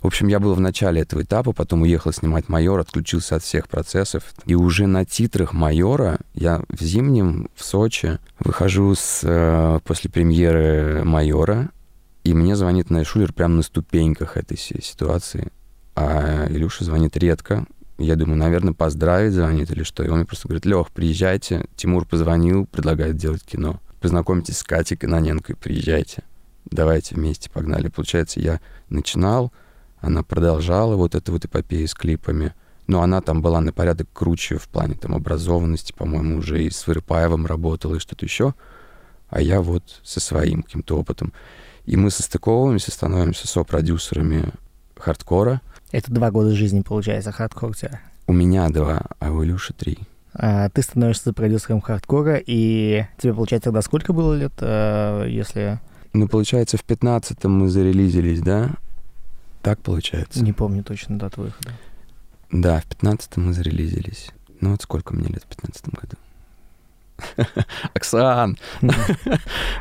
В общем, я был в начале этого этапа, потом уехал снимать «Майор», отключился от всех процессов. И уже на титрах «Майора» я в зимнем в Сочи выхожу с, э, после премьеры «Майора», и мне звонит Найшулер прямо на ступеньках этой ситуации. А Илюша звонит редко. Я думаю, наверное, поздравить звонит или что. И он мне просто говорит, Лех, приезжайте. Тимур позвонил, предлагает делать кино. Познакомьтесь с Катей Каноненко, приезжайте. Давайте вместе, погнали. Получается, я начинал, она продолжала вот эту вот эпопею с клипами. Но она там была на порядок круче в плане там образованности, по-моему, уже и с Вырыпаевым работала, и что-то еще. А я вот со своим каким-то опытом. И мы состыковываемся, становимся сопродюсерами хардкора. Это два года жизни, получается, хардкор у тебя. У меня два, а у Илюши три. А, ты становишься продюсером хардкора, и тебе, получается, тогда сколько было лет, э, если... Ну, получается, в 15-м мы зарелизились, да? Так получается? Не помню точно дату выхода. Да, в 15-м мы зарелизились. Ну вот сколько мне лет в 15 году? Оксан!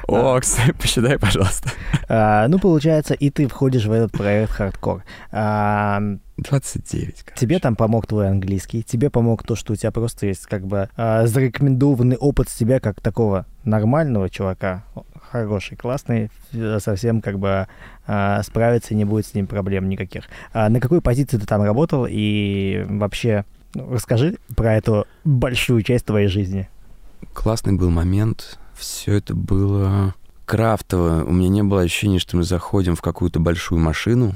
Окс, посчитай, пожалуйста. А, ну, получается, и ты входишь в этот проект хардкор. А, 29, короче. тебе там помог твой английский, тебе помог то, что у тебя просто есть как бы а, зарекомендованный опыт с тебя как такого нормального чувака, хороший, классный, совсем как бы а, справиться не будет с ним проблем никаких. А на какой позиции ты там работал и вообще ну, расскажи про эту большую часть твоей жизни. Классный был момент. Все это было крафтово. У меня не было ощущения, что мы заходим в какую-то большую машину.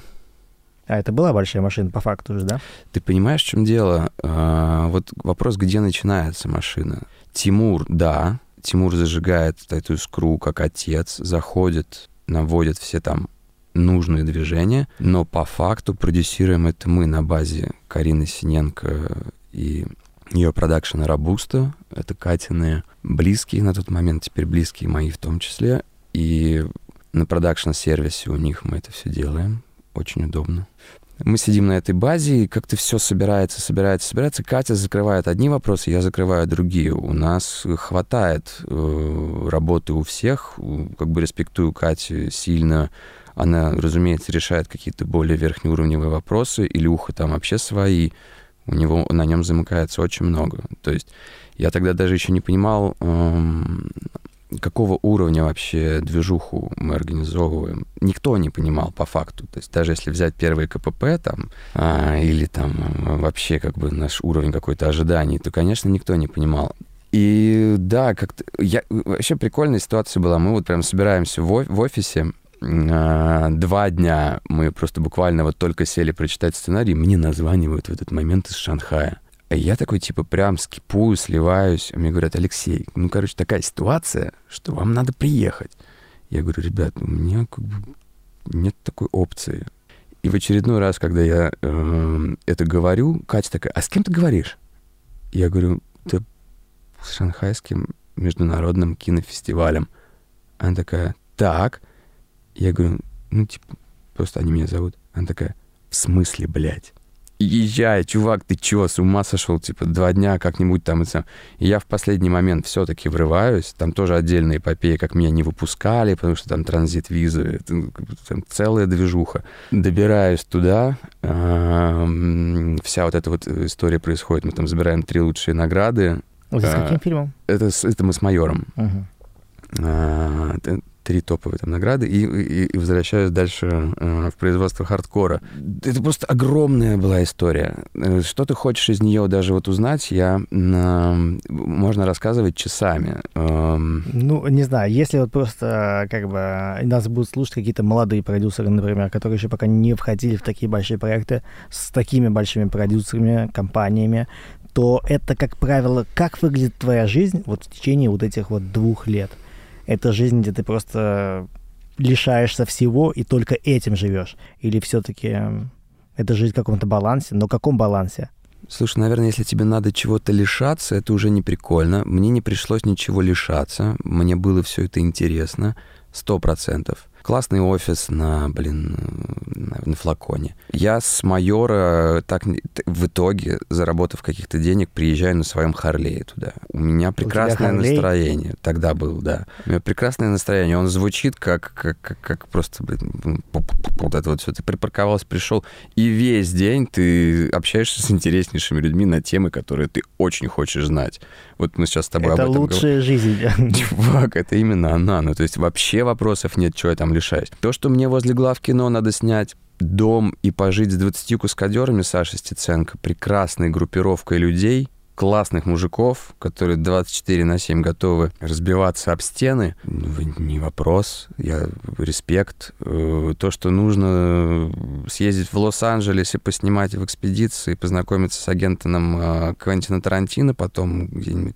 А это была большая машина по факту же, да? Ты понимаешь, в чем дело? А, вот вопрос, где начинается машина. Тимур, да, Тимур зажигает эту искру как отец, заходит, наводит все там нужные движения, но по факту продюсируем это мы на базе Карины Синенко и ее продакшена «Робуста». Это Катины близкие на тот момент, теперь близкие мои в том числе. И На продакшн-сервисе у них мы это все делаем. Очень удобно. Мы сидим на этой базе, и как-то все собирается, собирается, собирается. Катя закрывает одни вопросы, я закрываю другие. У нас хватает э, работы у всех. Как бы респектую Катю сильно. Она, разумеется, решает какие-то более верхнеуровневые вопросы. Илюха там вообще свои. У него на нем замыкается очень много. То есть я тогда даже еще не понимал, эм, какого уровня вообще движуху мы организовываем, никто не понимал по факту. То есть даже если взять первые КПП там, а, или там а, вообще как бы наш уровень какой-то ожиданий, то, конечно, никто не понимал. И да, как-то... Я, вообще прикольная ситуация была. Мы вот прям собираемся в, офисе, два дня мы просто буквально вот только сели прочитать сценарий, мне названивают в этот момент из Шанхая. Я такой, типа, прям скипую, сливаюсь. А мне говорят, Алексей, ну, короче, такая ситуация, что вам надо приехать. Я говорю, ребят, у меня как бы нет такой опции. И в очередной раз, когда я э, это говорю, Катя такая, а с кем ты говоришь? Я говорю, да с шанхайским международным кинофестивалем. Она такая, так. Я говорю, ну, типа, просто они меня зовут. Она такая, в смысле, блядь? езжай, чувак, ты чё, с ума сошел, типа, два дня как-нибудь там. И, и я в последний момент все-таки врываюсь, там тоже отдельная эпопея, как меня не выпускали, потому что там транзит визы, ну, там целая движуха. Добираюсь туда, вся вот эта вот история происходит, мы там забираем три лучшие награды. Это с каким фильмом? Это, это мы с майором. Uh-huh три топовые там награды и, и, и возвращаюсь дальше э, в производство хардкора. Это просто огромная была история. Э, что ты хочешь из нее даже вот узнать, я э, можно рассказывать часами. Э, ну, не знаю, если вот просто как бы нас будут слушать какие-то молодые продюсеры, например, которые еще пока не входили в такие большие проекты с такими большими продюсерами, компаниями, то это, как правило, как выглядит твоя жизнь вот в течение вот этих вот двух лет – это жизнь, где ты просто лишаешься всего и только этим живешь? Или все-таки это жизнь в каком-то балансе? Но каком балансе? Слушай, наверное, если тебе надо чего-то лишаться, это уже не прикольно. Мне не пришлось ничего лишаться. Мне было все это интересно. Сто процентов. Классный офис на, блин, на, на флаконе. Я с майора так в итоге, заработав каких-то денег, приезжаю на своем Харлее туда. У меня прекрасное У настроение. Тогда был, да. У меня прекрасное настроение. Он звучит как, как, как, как просто, блин, вот это вот все. Ты припарковался, пришел, и весь день ты общаешься с интереснейшими людьми на темы, которые ты очень хочешь знать. Вот мы сейчас с тобой это об этом лучшая говорим. жизнь. Чувак, это именно она. Ну, то есть вообще вопросов нет, что я там лишаюсь. То, что мне возле глав кино надо снять дом и пожить с 20 каскадерами Саши Стеценко, прекрасной группировкой людей, классных мужиков, которые 24 на 7 готовы разбиваться об стены, ну, не вопрос, я респект. Э, то, что нужно съездить в Лос-Анджелес и поснимать в экспедиции, познакомиться с агентом э, Квентина Тарантино, потом где-нибудь,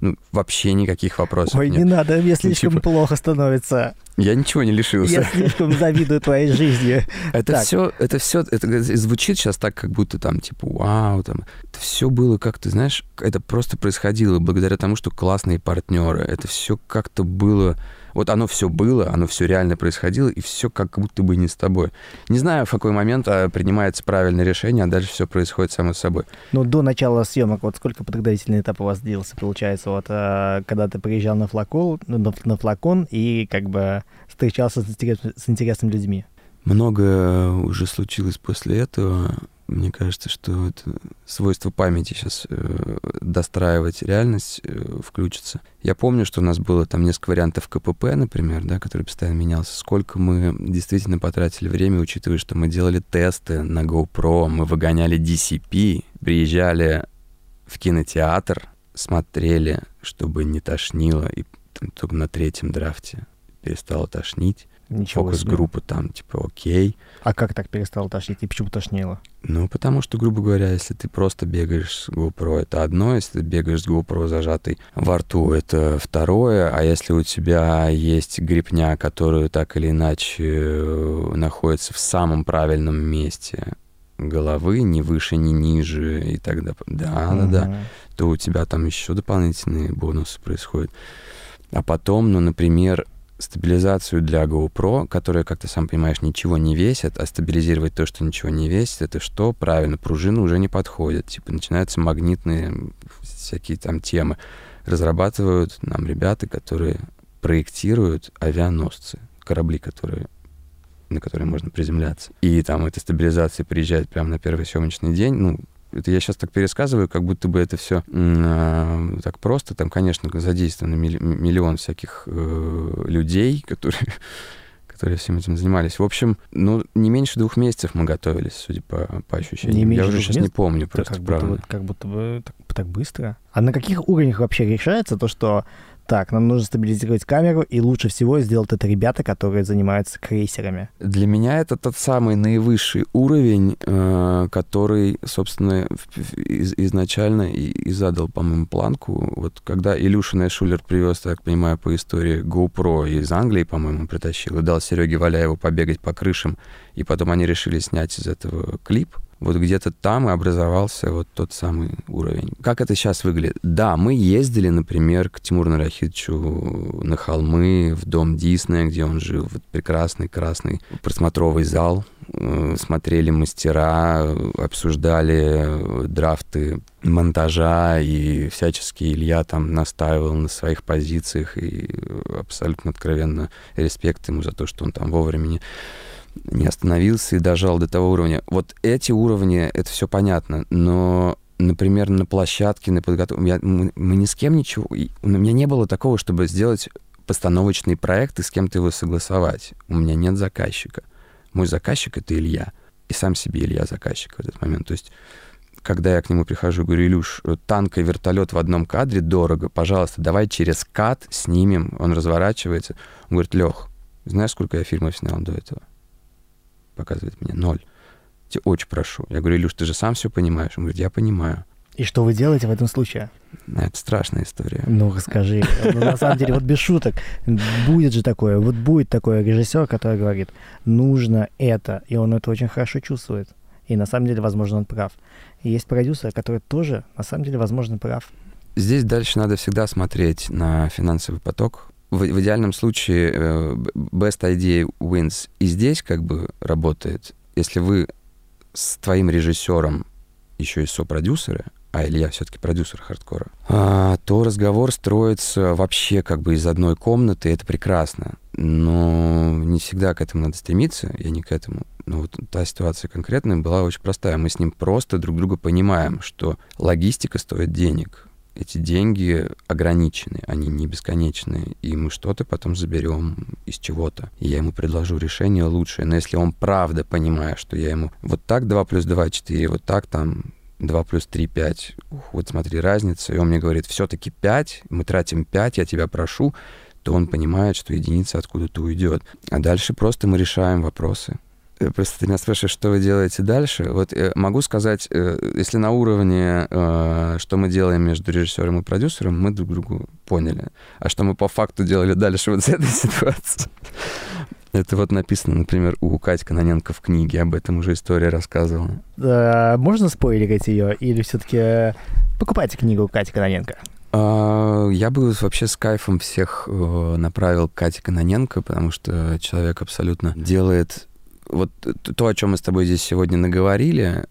ну, вообще никаких вопросов Ой, нет. не надо, мне слишком типа... плохо становится. Я ничего не лишился. Я слишком завидую твоей жизни. Это все, это все, это звучит сейчас так, как будто там, типа, вау, там, это все было как ты знаешь, это просто происходило благодаря тому, что классные партнеры. Это все как-то было вот оно все было, оно все реально происходило, и все как будто бы не с тобой. Не знаю, в какой момент а, принимается правильное решение, а дальше все происходит само собой. Ну, до начала съемок, вот сколько подготовительный этап у вас длился, получается, вот а, когда ты приезжал на флакон, ну, на, на флакон и как бы встречался с, интерес, с интересными людьми? Много уже случилось после этого. Мне кажется, что это свойство памяти сейчас э, достраивать реальность э, включится. Я помню, что у нас было там несколько вариантов КПП, например, да, который постоянно менялся. Сколько мы действительно потратили время, учитывая, что мы делали тесты на GoPro, мы выгоняли DCP, приезжали в кинотеатр, смотрели, чтобы не тошнило, и там, только на третьем драфте перестало тошнить. Ничего Фокус-группа там, типа, окей. А как так перестал тошнить? И почему тошнило? Ну, потому что, грубо говоря, если ты просто бегаешь с GoPro, это одно, если ты бегаешь с GoPro зажатой во рту, это второе, а если у тебя есть грипня, которая так или иначе э, находится в самом правильном месте головы, ни выше, ни ниже и так далее, да, да, да, то у тебя там еще дополнительные бонусы происходят. А потом, ну, например, стабилизацию для GoPro, которая, как ты сам понимаешь, ничего не весит, а стабилизировать то, что ничего не весит, это что? Правильно, пружины уже не подходят. Типа начинаются магнитные всякие там темы. Разрабатывают нам ребята, которые проектируют авианосцы, корабли, которые на которые можно приземляться. И там эта стабилизация приезжает прямо на первый съемочный день. Ну, это я сейчас так пересказываю, как будто бы это все э, так просто. Там, конечно, задействовано миллион всяких э, людей, которые которые всем этим занимались. В общем, ну, не меньше двух месяцев мы готовились, судя по, по ощущениям. Не Я уже сейчас месяцев? не помню просто, как правда. Будто, как будто бы так, так быстро. А на каких уровнях вообще решается то, что так, нам нужно стабилизировать камеру, и лучше всего сделать это ребята, которые занимаются крейсерами. Для меня это тот самый наивысший уровень, э, который, собственно, из, изначально и, и задал, по-моему, планку. Вот когда Илюша Найшулер привез, так понимаю, по истории GoPro из Англии, по-моему, притащил, и дал Сереге Валяеву побегать по крышам, и потом они решили снять из этого клип, вот где-то там и образовался вот тот самый уровень. Как это сейчас выглядит? Да, мы ездили, например, к Тимуру Нарахидовичу на холмы, в дом Диснея, где он жил, вот прекрасный красный просмотровый зал, э, смотрели мастера, обсуждали драфты монтажа, и всячески Илья там настаивал на своих позициях, и абсолютно откровенно респект ему за то, что он там вовремя не остановился и дожал до того уровня. Вот эти уровни, это все понятно, но например, на площадке, на подготовке, мы, мы ни с кем ничего... У меня не было такого, чтобы сделать постановочный проект и с кем-то его согласовать. У меня нет заказчика. Мой заказчик — это Илья. И сам себе Илья заказчик в этот момент. То есть когда я к нему прихожу, говорю, Илюш, танк и вертолет в одном кадре дорого, пожалуйста, давай через кат снимем. Он разворачивается. Он говорит, Лех, знаешь, сколько я фильмов снял до этого? Показывает мне ноль. Я очень прошу. Я говорю, Илюш, ты же сам все понимаешь. Он говорит, я понимаю. И что вы делаете в этом случае? Это страшная история. Ну, расскажи. Ну, на самом деле, вот без шуток, будет же такое, вот будет такой режиссер, который говорит, нужно это, и он это очень хорошо чувствует. И на самом деле, возможно, он прав. И есть продюсер, который тоже, на самом деле, возможно, прав. Здесь дальше надо всегда смотреть на финансовый поток, в, в идеальном случае э, best idea wins. И здесь как бы работает, если вы с твоим режиссером еще и сопродюсеры, а Илья все-таки продюсер хардкора, а, то разговор строится вообще как бы из одной комнаты, это прекрасно. Но не всегда к этому надо стремиться, я не к этому. Но вот та ситуация конкретная была очень простая. Мы с ним просто друг друга понимаем, что логистика стоит денег, эти деньги ограничены, они не бесконечные, и мы что-то потом заберем из чего-то. И я ему предложу решение лучшее. Но если он правда понимает, что я ему вот так 2 плюс 2, 4, вот так там 2 плюс 3, 5, ух, вот смотри, разница, и он мне говорит, все-таки 5, мы тратим 5, я тебя прошу, то он понимает, что единица откуда-то уйдет. А дальше просто мы решаем вопросы. Э, просто ты меня спрашиваешь, что вы делаете дальше. Вот э, могу сказать, э, если на уровне, что мы делаем между режиссером и продюсером, мы друг другу поняли. А что мы по факту делали дальше вот с этой ситуацией? Это вот написано, например, у Кати Каноненко в книге, об этом уже история рассказывала. А, можно спойлерить ее или все-таки покупайте книгу Кати Каноненко? А, я бы вообще с кайфом всех направил к Кате Каноненко, потому что человек абсолютно делает вот то, о чем мы с тобой здесь сегодня наговорили,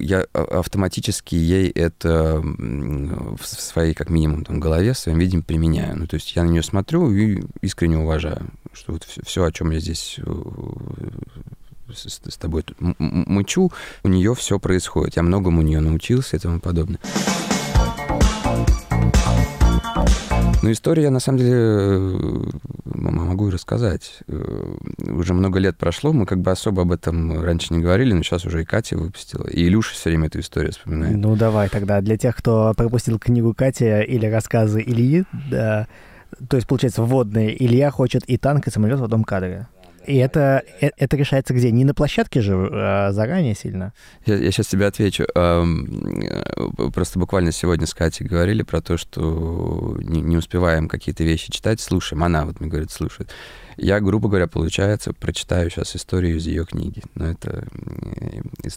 я автоматически ей это в своей, как минимум, там, голове, в своем виде применяю. Ну, то есть я на нее смотрю и искренне уважаю, что вот все, о чем я здесь э, с, с тобой мычу, у нее все происходит. Я многому у нее научился и тому подобное. Ну, историю я, на самом деле, э, могу и рассказать. Э, уже много лет прошло, мы как бы особо об этом раньше не говорили, но сейчас уже и Катя выпустила, и Илюша все время эту историю вспоминает. Ну, давай тогда. Для тех, кто пропустил книгу Кати или рассказы Ильи, да, то есть, получается, вводные, Илья хочет и танк, и самолет в одном кадре. И это, э, это решается где? Не на площадке же, а заранее сильно? Я, я сейчас тебе отвечу. Э, просто буквально сегодня с Катей говорили про то, что не, не успеваем какие-то вещи читать, слушаем. Она вот мне говорит, слушает. Я, грубо говоря, получается, прочитаю сейчас историю из ее книги. Но это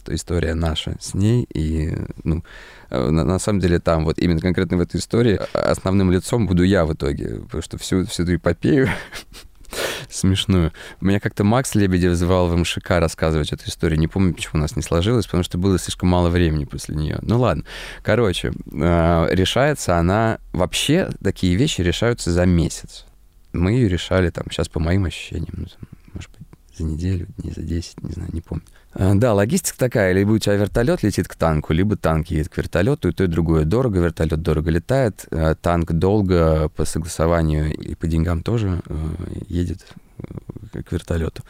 история наша с ней. И, ну, на, на самом деле там вот именно конкретно в этой истории основным лицом буду я в итоге. Потому что всю, всю эту эпопею смешную. Меня как-то Макс Лебедев звал в МШК рассказывать эту историю. Не помню, почему у нас не сложилось, потому что было слишком мало времени после нее. Ну ладно. Короче, э, решается она... Вообще такие вещи решаются за месяц мы ее решали там, сейчас по моим ощущениям, ну, там, может быть, за неделю, не за 10, не знаю, не помню. А, да, логистика такая, либо у тебя вертолет летит к танку, либо танк едет к вертолету, и то, и другое дорого, вертолет дорого летает, а танк долго по согласованию и по деньгам тоже э, едет э, к вертолету.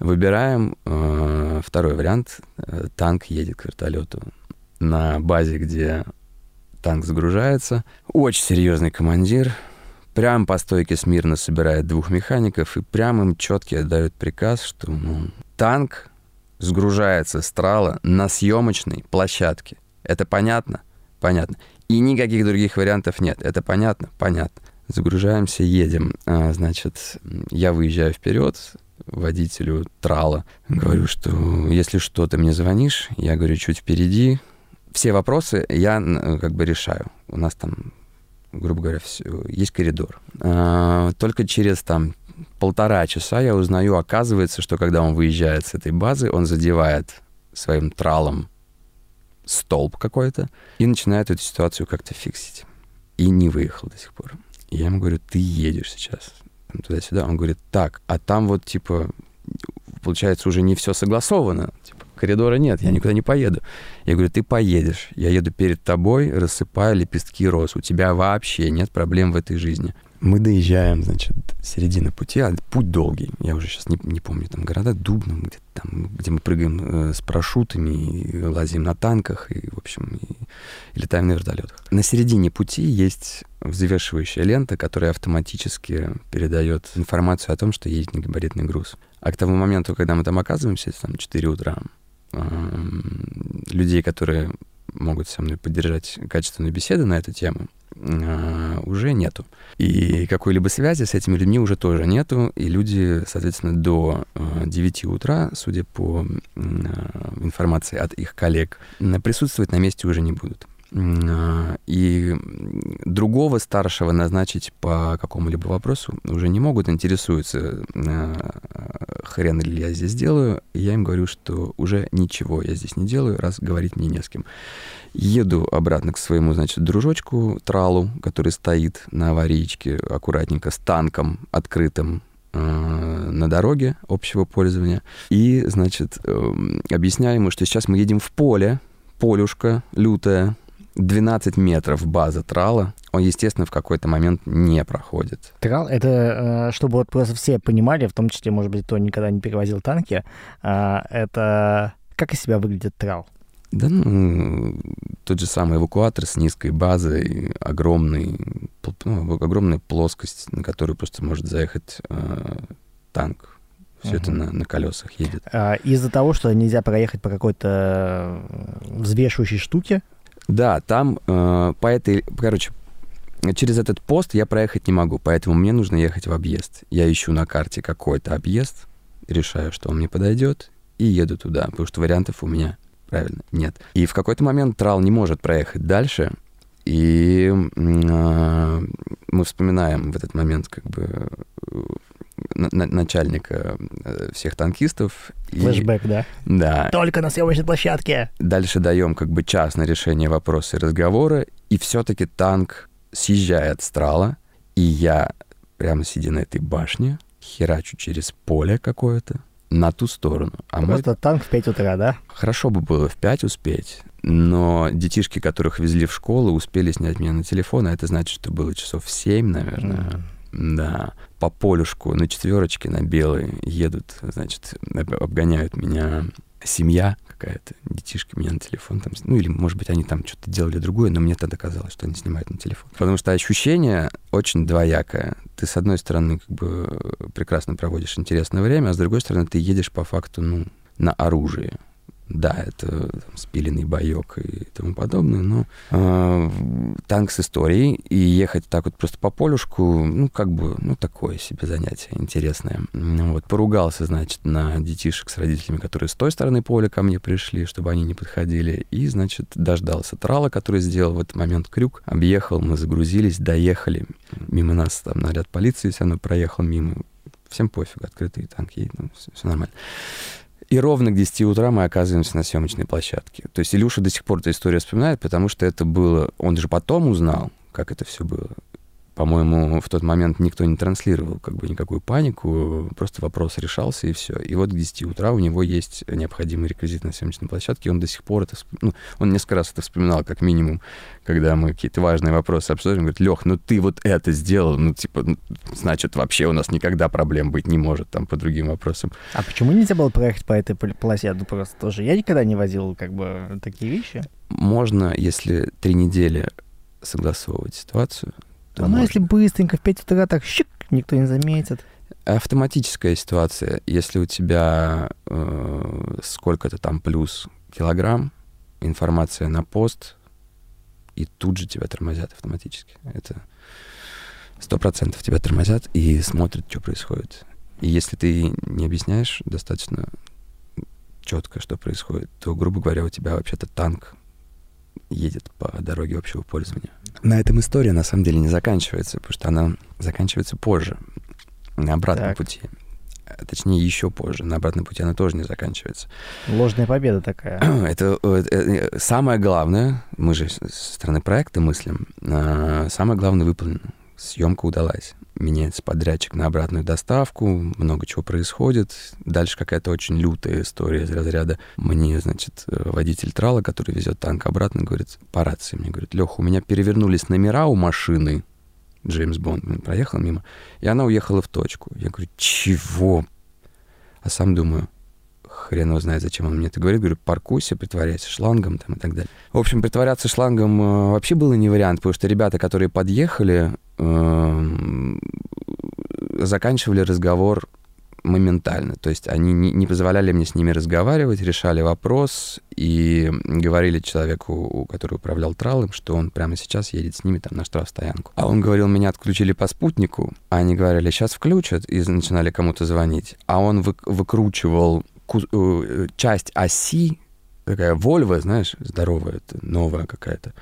Выбираем э, второй вариант, танк едет к вертолету. На базе, где танк загружается, очень серьезный командир, прям по стойке смирно собирает двух механиков и прям им четкий отдает приказ, что ну, танк сгружается с трала на съемочной площадке. Это понятно? Понятно. И никаких других вариантов нет. Это понятно? Понятно. Загружаемся, едем. А, значит, я выезжаю вперед, водителю трала. Говорю, что если что, ты мне звонишь. Я говорю, чуть впереди. Все вопросы я как бы решаю. У нас там грубо говоря, все, есть коридор. А, только через там полтора часа я узнаю, оказывается, что когда он выезжает с этой базы, он задевает своим тралом столб какой-то и начинает эту ситуацию как-то фиксить. И не выехал до сих пор. И я ему говорю, ты едешь сейчас туда-сюда. Он говорит, так, а там вот, типа, получается, уже не все согласовано. Коридора нет, я никуда не поеду. Я говорю, ты поедешь. Я еду перед тобой, рассыпаю лепестки роз. У тебя вообще нет проблем в этой жизни. Мы доезжаем, значит, середина пути, а путь долгий. Я уже сейчас не, не помню, там города Дубно, где, там, где мы прыгаем э, с парашютами, и лазим на танках, и, в общем, и, и летаем на вертолетах. На середине пути есть взвешивающая лента, которая автоматически передает информацию о том, что едет негабаритный груз. А к тому моменту, когда мы там оказываемся, это там 4 утра, людей, которые могут со мной поддержать качественную беседу на эту тему, а, уже нету. И какой-либо связи с этими людьми уже тоже нету. И люди, соответственно, до 9 а, утра, судя по а, информации от их коллег, присутствовать на месте уже не будут. И другого старшего назначить по какому-либо вопросу уже не могут, интересуются, хрен ли я здесь делаю. Я им говорю, что уже ничего я здесь не делаю, раз говорить мне не с кем. Еду обратно к своему, значит, дружочку Тралу, который стоит на аварийке аккуратненько с танком открытым на дороге общего пользования. И, значит, эм, объясняю ему, что сейчас мы едем в поле, полюшка лютая, 12 метров база трала, он, естественно, в какой-то момент не проходит. Трал — это, э, чтобы вот просто все понимали, в том числе, может быть, кто никогда не перевозил танки, э, это как из себя выглядит трал? Да, ну, тот же самый эвакуатор с низкой базой, огромный, ну, огромная плоскость, на которую просто может заехать э, танк. Все uh-huh. это на, на колесах едет. А, из-за того, что нельзя проехать по какой-то взвешивающей штуке, да, там э, по этой, короче, через этот пост я проехать не могу, поэтому мне нужно ехать в объезд. Я ищу на карте какой-то объезд, решаю, что он мне подойдет, и еду туда, потому что вариантов у меня, правильно, нет. И в какой-то момент трал не может проехать дальше, и э, мы вспоминаем в этот момент как бы начальника э, всех танкистов. Флэшбэк, и, да? Да. Только на съемочной площадке. Дальше даем как бы час на решение вопроса и разговора, и все-таки танк съезжает с трала, и я прямо сидя на этой башне, херачу через поле какое-то на ту сторону. А Просто мой... танк в 5 утра, да? Хорошо бы было в 5 успеть, но детишки, которых везли в школу, успели снять меня на телефон, а это значит, что было часов в 7, наверное. Mm. Да, по полюшку на четверочке, на белой едут, значит, обгоняют меня семья какая-то. Детишки меня на телефон там... Ну, или, может быть, они там что-то делали другое, но мне тогда казалось, что они снимают на телефон. Потому что ощущение очень двоякое. Ты, с одной стороны, как бы прекрасно проводишь интересное время, а с другой стороны, ты едешь по факту, ну, на оружие. Да, это там, спиленный боек и тому подобное, но э, танк с историей и ехать так вот просто по полюшку, ну, как бы, ну, такое себе занятие интересное. Вот, поругался, значит, на детишек с родителями, которые с той стороны поля ко мне пришли, чтобы они не подходили, и, значит, дождался трала, который сделал в этот момент крюк, объехал, мы загрузились, доехали. Мимо нас там наряд полиции все равно проехал мимо. Всем пофиг, открытый танк едет, ну, все, все нормально. И ровно к 10 утра мы оказываемся на съемочной площадке. То есть Илюша до сих пор эту историю вспоминает, потому что это было... Он же потом узнал, как это все было по-моему, в тот момент никто не транслировал как бы никакую панику, просто вопрос решался и все. И вот к 10 утра у него есть необходимый реквизит на съемочной площадке, он до сих пор это, ну, он несколько раз это вспоминал, как минимум, когда мы какие-то важные вопросы обсуждаем, говорит, Лех, ну ты вот это сделал, ну типа, ну, значит, вообще у нас никогда проблем быть не может там по другим вопросам. А почему нельзя было проехать по этой? Ну просто тоже, я никогда не возил как бы такие вещи. Можно, если три недели согласовывать ситуацию, то а ну, если быстренько в 5 утра так щик, никто не заметит. Автоматическая ситуация. Если у тебя э, сколько-то там плюс килограмм, информация на пост, и тут же тебя тормозят автоматически. Это сто процентов тебя тормозят и смотрят, что происходит. И если ты не объясняешь достаточно четко, что происходит, то, грубо говоря, у тебя вообще-то танк едет по дороге общего пользования. На этом история на самом деле не заканчивается, потому что она заканчивается позже, на обратном так. пути. А, точнее, еще позже. На обратном пути она тоже не заканчивается. Ложная победа такая. Это, это, это самое главное, мы же со стороны проекта мыслим, а, самое главное выполнено. Съемка удалась меняется подрядчик на обратную доставку, много чего происходит. Дальше какая-то очень лютая история из разряда. Мне, значит, водитель трала, который везет танк обратно, говорит, по рации мне говорит, Леха, у меня перевернулись номера у машины, Джеймс Бонд проехал мимо, и она уехала в точку. Я говорю, чего? А сам думаю, хрен его знает, зачем он мне это говорит. Говорю, паркуйся, притворяйся шлангом там и так далее. В общем, притворяться шлангом э, вообще было не вариант, потому что ребята, которые подъехали, заканчивали разговор моментально. То есть они не, не позволяли мне с ними разговаривать, решали вопрос и говорили человеку, который управлял тралом, что он прямо сейчас едет с ними там на штрафстоянку. А он говорил, меня отключили по спутнику, а они говорили, сейчас включат, и начинали кому-то звонить. А он вы, выкручивал э, часть оси, такая Volvo, знаешь, здоровая, новая какая-то,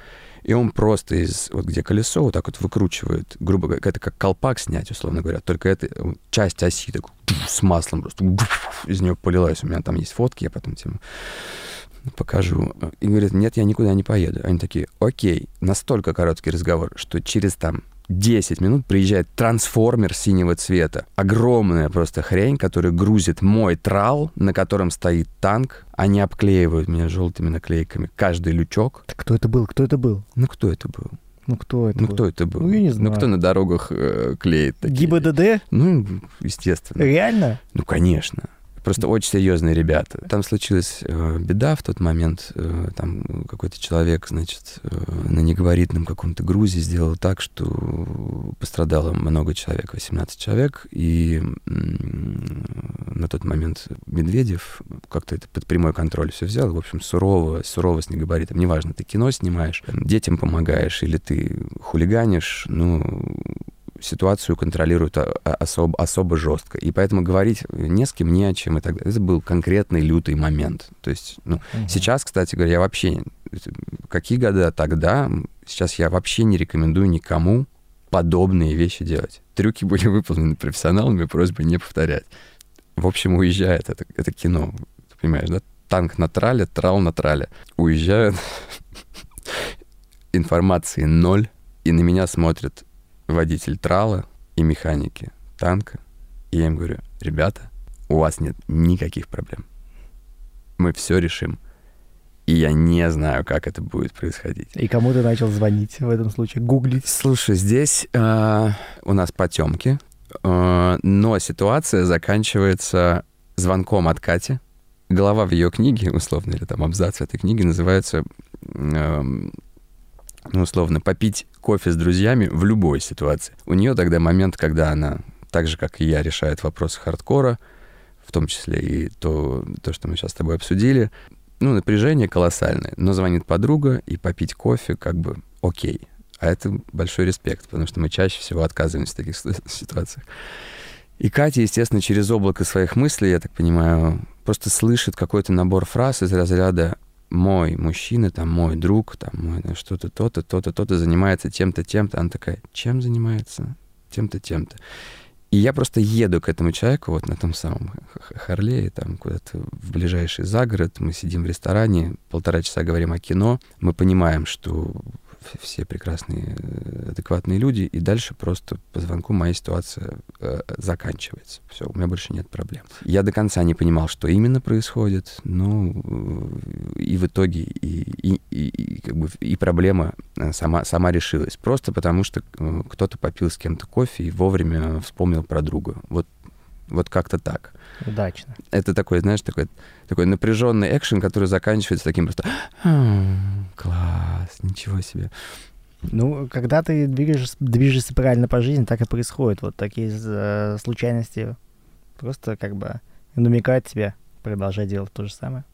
и он просто из, вот где колесо, вот так вот выкручивает, грубо говоря, это как колпак снять, условно говоря, только это часть оси так, с маслом просто из нее полилась. У меня там есть фотки, я потом тебе покажу. И говорит, нет, я никуда не поеду. Они такие, окей, настолько короткий разговор, что через там 10 минут приезжает трансформер синего цвета. Огромная просто хрень, которая грузит мой трал, на котором стоит танк. Они обклеивают меня желтыми наклейками. Каждый лючок. Так кто это был? Кто это был? Ну, кто это был? Ну, кто это Ну, был? кто это был? Ну, я не знаю. Ну, кто на дорогах э, клеит такие? ГИБДД? Ну, естественно. Реально? Ну, конечно. Просто очень серьезные ребята. Там случилась э, беда в тот момент. Э, там какой-то человек, значит, э, на негабаритном каком-то грузе сделал так, что пострадало много человек, 18 человек. И э, на тот момент Медведев как-то это под прямой контроль все взял. В общем, сурово, сурово с негабаритом. Неважно, ты кино снимаешь, детям помогаешь или ты хулиганишь, ну, ситуацию контролируют особо, особо жестко. И поэтому говорить не с кем, не о чем и так далее. Это был конкретный лютый момент. То есть, ну, угу. сейчас, кстати говоря, я вообще... Какие года тогда? Сейчас я вообще не рекомендую никому подобные вещи делать. Трюки были выполнены профессионалами, просьба не повторять. В общем, уезжает это, это кино. Ты понимаешь, да? Танк на трале, трал на трале. Уезжают, информации ноль, и на меня смотрят водитель трала и механики танка. И я им говорю, ребята, у вас нет никаких проблем. Мы все решим. И я не знаю, как это будет происходить. И кому ты начал звонить в этом случае? Гуглить? Слушай, здесь э, у нас потемки, э, но ситуация заканчивается звонком от Кати, глава в ее книге, условно, или там абзац в этой книге называется, э, ну, условно, попить кофе с друзьями в любой ситуации. У нее тогда момент, когда она, так же, как и я, решает вопросы хардкора, в том числе и то, то, что мы сейчас с тобой обсудили. Ну, напряжение колоссальное, но звонит подруга, и попить кофе как бы окей. А это большой респект, потому что мы чаще всего отказываемся в таких ситуациях. И Катя, естественно, через облако своих мыслей, я так понимаю, просто слышит какой-то набор фраз из разряда «мой мужчина, там, мой друг, там, мой что-то, то-то, то-то, то-то занимается тем-то, тем-то». Она такая «чем занимается?» «Тем-то, тем-то». И я просто еду к этому человеку вот на том самом Харлее, там куда-то в ближайший загород, мы сидим в ресторане, полтора часа говорим о кино, мы понимаем, что все прекрасные, э, адекватные люди, и дальше просто по звонку моя ситуация э, заканчивается. Все, у меня больше нет проблем. Я до конца не понимал, что именно происходит, э, и в итоге и, и, и, и, как бы, и проблема э, сама, сама решилась. Просто потому, что кто-то попил с кем-то кофе и вовремя вспомнил про друга. Вот, вот как-то так. Удачно. Это такой, знаешь, такой, такой напряженный экшен, который заканчивается таким просто класс, ничего себе. Ну, когда ты движешься, движешься правильно по жизни, так и происходит. Вот такие э, случайности просто как бы намекают тебе продолжать делать то же самое.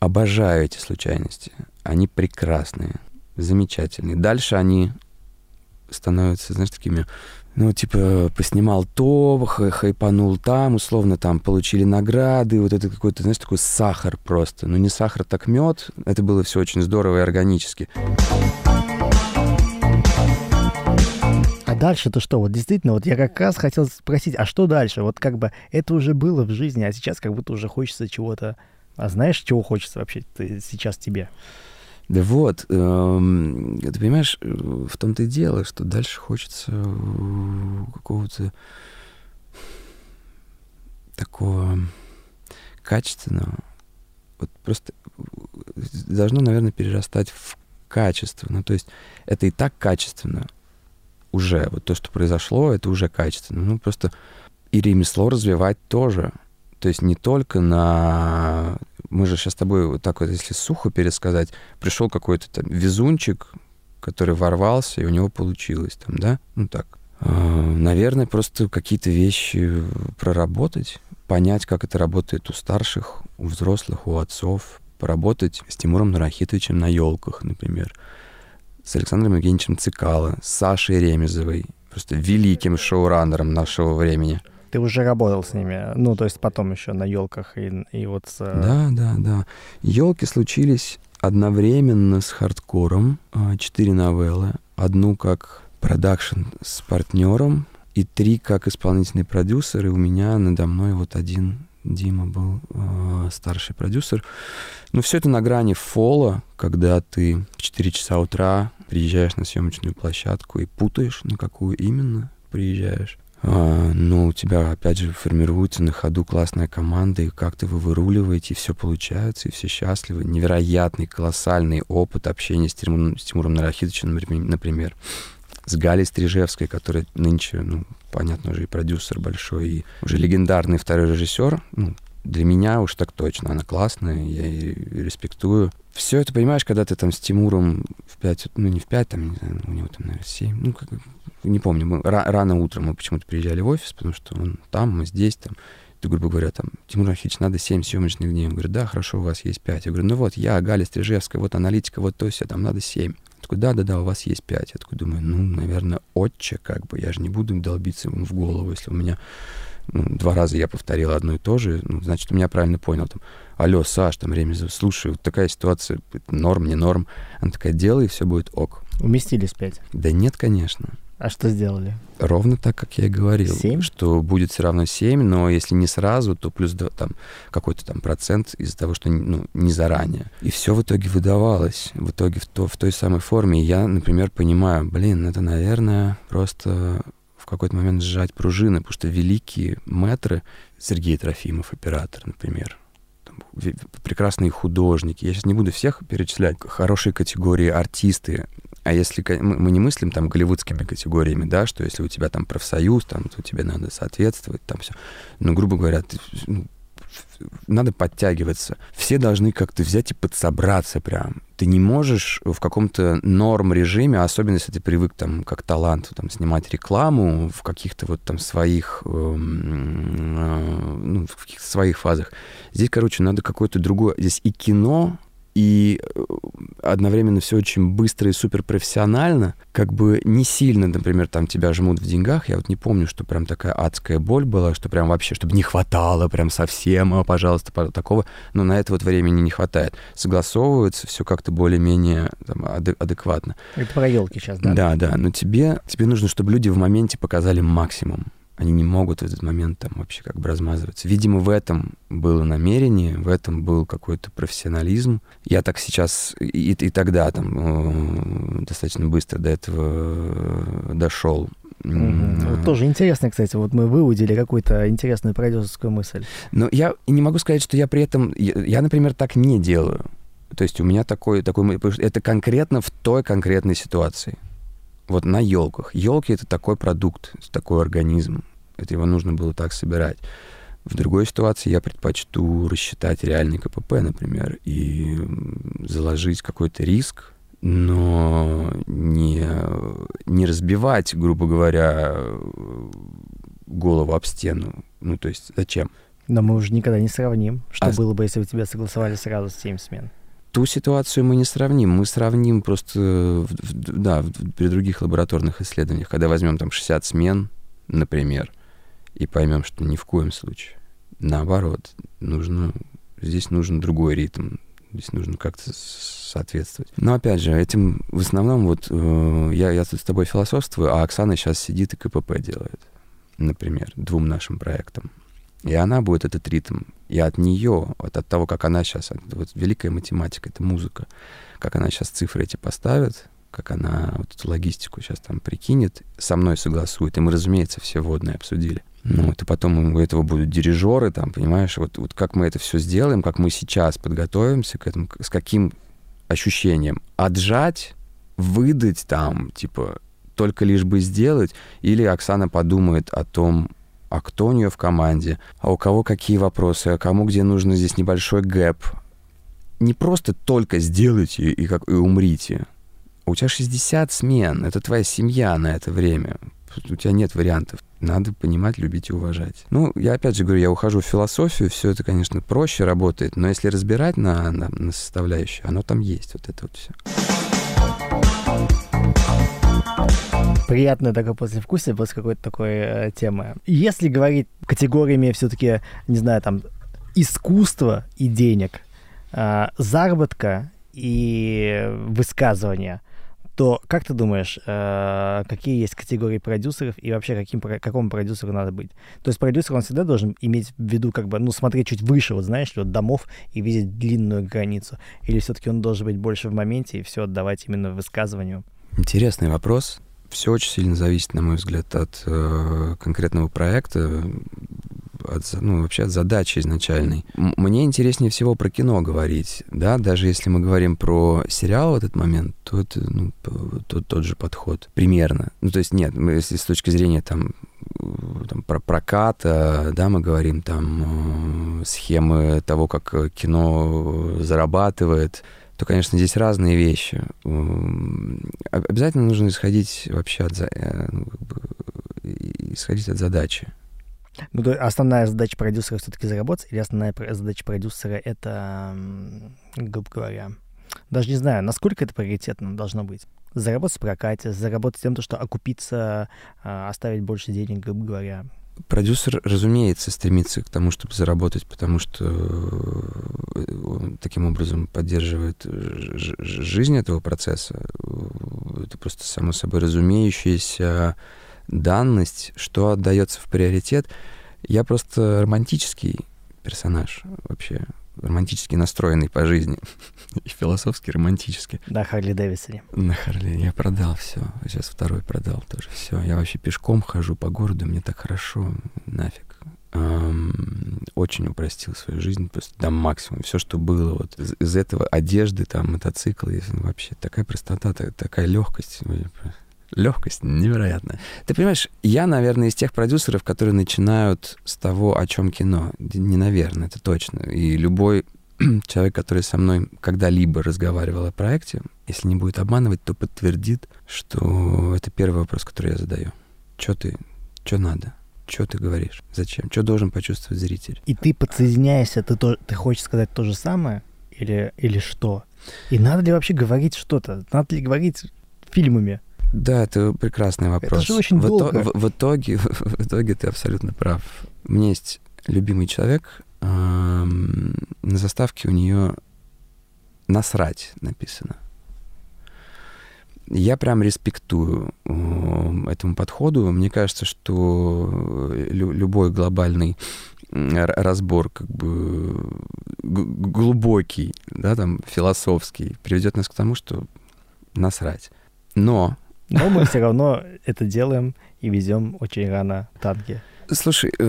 Обожаю эти случайности. Они прекрасные, замечательные. Дальше они становятся, знаешь, такими ну, типа, поснимал то, хайпанул там, условно, там, получили награды, вот это какой-то, знаешь, такой сахар просто. Ну, не сахар, так мед. Это было все очень здорово и органически. А дальше-то что? Вот действительно, вот я как раз хотел спросить, а что дальше? Вот как бы это уже было в жизни, а сейчас как будто уже хочется чего-то... А знаешь, чего хочется вообще сейчас тебе? Да вот, эм, ты понимаешь, э, в том-то и дело, что дальше хочется э, какого-то такого качественного, вот просто э, должно, наверное, перерастать в качество. Ну, то есть это и так качественно уже. Вот то, что произошло, это уже качественно. Ну, просто и ремесло развивать тоже. То есть не только на мы же сейчас с тобой вот так вот, если сухо пересказать, пришел какой-то там везунчик, который ворвался, и у него получилось там, да? Ну так. А, наверное, просто какие-то вещи проработать, понять, как это работает у старших, у взрослых, у отцов, поработать с Тимуром Нарахитовичем на елках, например, с Александром Евгеньевичем Цикало, с Сашей Ремезовой, просто великим шоураннером нашего времени — ты уже работал с ними, ну, то есть потом еще на елках и, и вот с... Э, да, да, да. Елки случились одновременно с хардкором. А, четыре новеллы. Одну как продакшн с партнером и три как исполнительный продюсер. И у меня надо мной вот один Дима был э, старший продюсер. Но все это на грани фола, когда ты в 4 часа утра приезжаешь на съемочную площадку и путаешь, на какую именно приезжаешь. А, но у тебя, опять же, формируется на ходу классная команда, и как-то вы выруливаете, и все получается, и все счастливы. Невероятный, колоссальный опыт общения с Тимуром, с Тимуром Нарахидовичем, например. С Галей Стрижевской, которая нынче, ну, понятно, уже и продюсер большой, и уже легендарный второй режиссер. Ну, для меня уж так точно. Она классная, я ее респектую. Все это, понимаешь, когда ты там с Тимуром в пять, ну не в пять, там, не знаю, у него там, наверное, семь, ну, как, не помню, мы, рано утром мы почему-то приезжали в офис, потому что он там, мы здесь, там, ты, грубо говоря, там, Тимур Ахич, надо 7 съемочных дней. Он говорит, да, хорошо, у вас есть 5. Я говорю, ну вот, я, Галя Стрижевская, вот аналитика, вот то все, там надо 7. Я такой, да-да-да, у вас есть 5. Я такой думаю, ну, наверное, отче, как бы, я же не буду долбиться ему в голову, если у меня ну, два раза я повторил одно и то же, ну, значит, у меня правильно понял, там, алло, Саш, там, Ремезов, слушай, вот такая ситуация, норм, не норм. Она такая, делай, и все будет ок. Уместились пять? Да нет, конечно. А что сделали? Ровно так, как я и говорил. 7? Что будет все равно 7, но если не сразу, то плюс там, какой-то там процент из-за того, что ну, не заранее. И все в итоге выдавалось. В итоге в, то, в той самой форме. И я, например, понимаю, блин, это, наверное, просто в какой-то момент сжать пружины, потому что великие мэтры, Сергей Трофимов, оператор, например, прекрасные художники. Я сейчас не буду всех перечислять. Хорошие категории артисты, а если мы не мыслим там голливудскими категориями, да, что если у тебя там профсоюз, там, то тебе надо соответствовать, там все. Но, грубо говоря, ты, ну, надо подтягиваться. Все должны как-то взять и подсобраться прям. Ты не можешь в каком-то норм-режиме, особенно если ты привык там как талант там, снимать рекламу в каких-то вот там своих, э, э, ну, в каких-то своих фазах. Здесь, короче, надо какое-то другое. Здесь и кино, и э, одновременно все очень быстро и суперпрофессионально, как бы не сильно, например, там тебя жмут в деньгах, я вот не помню, что прям такая адская боль была, что прям вообще, чтобы не хватало прям совсем, а, пожалуйста, такого, но на это вот времени не хватает. Согласовывается все как-то более-менее там, адекватно. Это про елки сейчас, да? Да, да, но тебе, тебе нужно, чтобы люди в моменте показали максимум они не могут в этот момент там вообще как бы размазываться. Видимо, в этом было намерение, в этом был какой-то профессионализм. Я так сейчас и, и тогда там э, достаточно быстро до этого э, дошел. Угу. Вот тоже интересно, кстати, вот мы выудили какую-то интересную продюсерскую мысль. Но я не могу сказать, что я при этом, я, я например, так не делаю. То есть у меня такой, такой, это конкретно в той конкретной ситуации вот на елках. Елки это такой продукт, такой организм. Это его нужно было так собирать. В другой ситуации я предпочту рассчитать реальный КПП, например, и заложить какой-то риск, но не, не разбивать, грубо говоря, голову об стену. Ну, то есть зачем? Но мы уже никогда не сравним, что а... было бы, если бы тебя согласовали сразу с 7 смен ту ситуацию мы не сравним. Мы сравним просто, да, при других лабораторных исследованиях, когда возьмем там 60 смен, например, и поймем, что ни в коем случае. Наоборот, нужно, здесь нужен другой ритм, здесь нужно как-то соответствовать. Но опять же, этим в основном вот э, я, я тут с тобой философствую, а Оксана сейчас сидит и КПП делает, например, двум нашим проектам. И она будет этот ритм. И от нее, вот от того, как она сейчас, вот великая математика, это музыка, как она сейчас цифры эти поставит, как она вот эту логистику сейчас там прикинет, со мной согласует. И мы, разумеется, все водные обсудили. Ну, вот и потом у этого будут дирижеры, там, понимаешь, вот, вот как мы это все сделаем, как мы сейчас подготовимся к этому, с каким ощущением. Отжать, выдать там, типа, только лишь бы сделать, или Оксана подумает о том, а кто у нее в команде, а у кого какие вопросы, а кому где нужно здесь небольшой гэп. Не просто только сделайте и, как, и умрите. У тебя 60 смен, это твоя семья на это время. У тебя нет вариантов. Надо понимать, любить и уважать. Ну, я опять же говорю, я ухожу в философию, все это, конечно, проще работает, но если разбирать на, на, на составляющие, оно там есть, вот это вот все приятное такое послевкусие после какой-то такой э, темы. Если говорить категориями все-таки, не знаю, там, искусства и денег, э, заработка и высказывания, то как ты думаешь, э, какие есть категории продюсеров и вообще каким, какому продюсеру надо быть? То есть продюсер, он всегда должен иметь в виду, как бы, ну, смотреть чуть выше, вот знаешь, вот домов и видеть длинную границу? Или все-таки он должен быть больше в моменте и все отдавать именно высказыванию? Интересный вопрос все очень сильно зависит, на мой взгляд, от э, конкретного проекта, от, ну, вообще от задачи изначальной. Мне интереснее всего про кино говорить, да, даже если мы говорим про сериал в этот момент, то это, ну, тот, тот же подход, примерно. Ну, то есть, нет, мы, если с точки зрения, там, там, про проката, да, мы говорим там э, схемы того, как кино зарабатывает, то, конечно, здесь разные вещи. Обязательно нужно исходить вообще от, э, ну, как бы, исходить от задачи. Ну, то основная задача продюсера все-таки заработать, или основная задача продюсера это, грубо говоря, даже не знаю, насколько это приоритетно должно быть. Заработать в прокате, заработать тем, что окупиться, а, оставить больше денег, грубо говоря. Продюсер, разумеется, стремится к тому, чтобы заработать, потому что э, он таким образом поддерживает жизнь этого процесса. Это просто само собой разумеющаяся данность, что отдается в приоритет. Я просто романтический персонаж вообще романтически настроенный по жизни. И философски романтически. На Харли Дэвисоне. На Харли. Я продал все. Сейчас второй продал тоже. Все. Я вообще пешком хожу по городу, мне так хорошо. Нафиг. Эм, очень упростил свою жизнь просто до максимума. Все, что было вот из, из этого, одежды, там, мотоциклы, вообще такая простота, такая легкость. Легкость невероятная. Ты понимаешь, я, наверное, из тех продюсеров, которые начинают с того, о чем кино. Не наверное, это точно. И любой человек, который со мной когда-либо разговаривал о проекте, если не будет обманывать, то подтвердит, что это первый вопрос, который я задаю. Что ты, что надо? Что ты говоришь? Зачем? Что должен почувствовать зритель? И ты подсоединяешься, ты, то, ты хочешь сказать то же самое? Или, или что? И надо ли вообще говорить что-то? Надо ли говорить фильмами? Да, это прекрасный вопрос. Это же очень в, долго. в, в, итоге, в итоге ты абсолютно прав. У меня есть любимый человек, эм, на заставке у нее «насрать» написано. Я прям респектую э, этому подходу. Мне кажется, что лю- любой глобальный разбор как бы глубокий, да, там, философский, приведет нас к тому, что насрать. Но... Но мы все равно это делаем и везем очень рано танки. Слушай, э,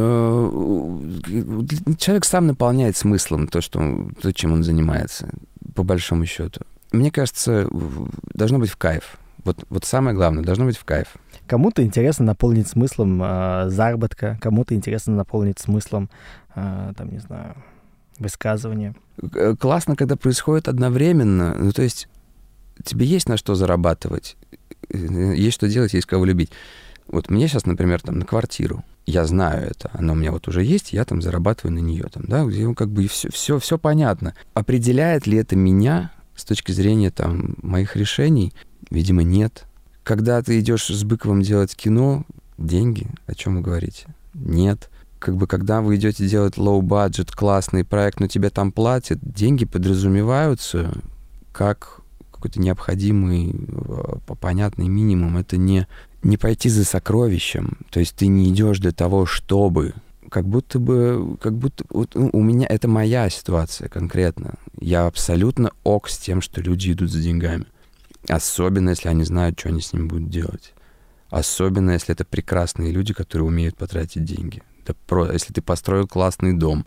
человек сам наполняет смыслом то, что, то, чем он занимается, по большому счету. Мне кажется, должно быть в кайф. Вот, вот самое главное, должно быть в кайф. Кому-то интересно наполнить смыслом э, заработка, кому-то интересно наполнить смыслом, э, там, не знаю, высказывания. Классно, когда происходит одновременно. Ну, то есть тебе есть на что зарабатывать, есть что делать, есть кого любить. Вот мне сейчас, например, там на квартиру, я знаю это, она у меня вот уже есть, я там зарабатываю на нее, там, да, где как бы все, все, все понятно. Определяет ли это меня с точки зрения там моих решений? Видимо, нет. Когда ты идешь с Быковым делать кино, деньги, о чем вы говорите? Нет. Как бы когда вы идете делать low-budget, классный проект, но тебе там платят, деньги подразумеваются как какой-то необходимый, э, понятный минимум. Это не, не пойти за сокровищем. То есть ты не идешь для того, чтобы как будто бы, как будто вот у меня это моя ситуация конкретно. Я абсолютно ок с тем, что люди идут за деньгами. Особенно, если они знают, что они с ним будут делать. Особенно, если это прекрасные люди, которые умеют потратить деньги. Да про, если ты построил классный дом,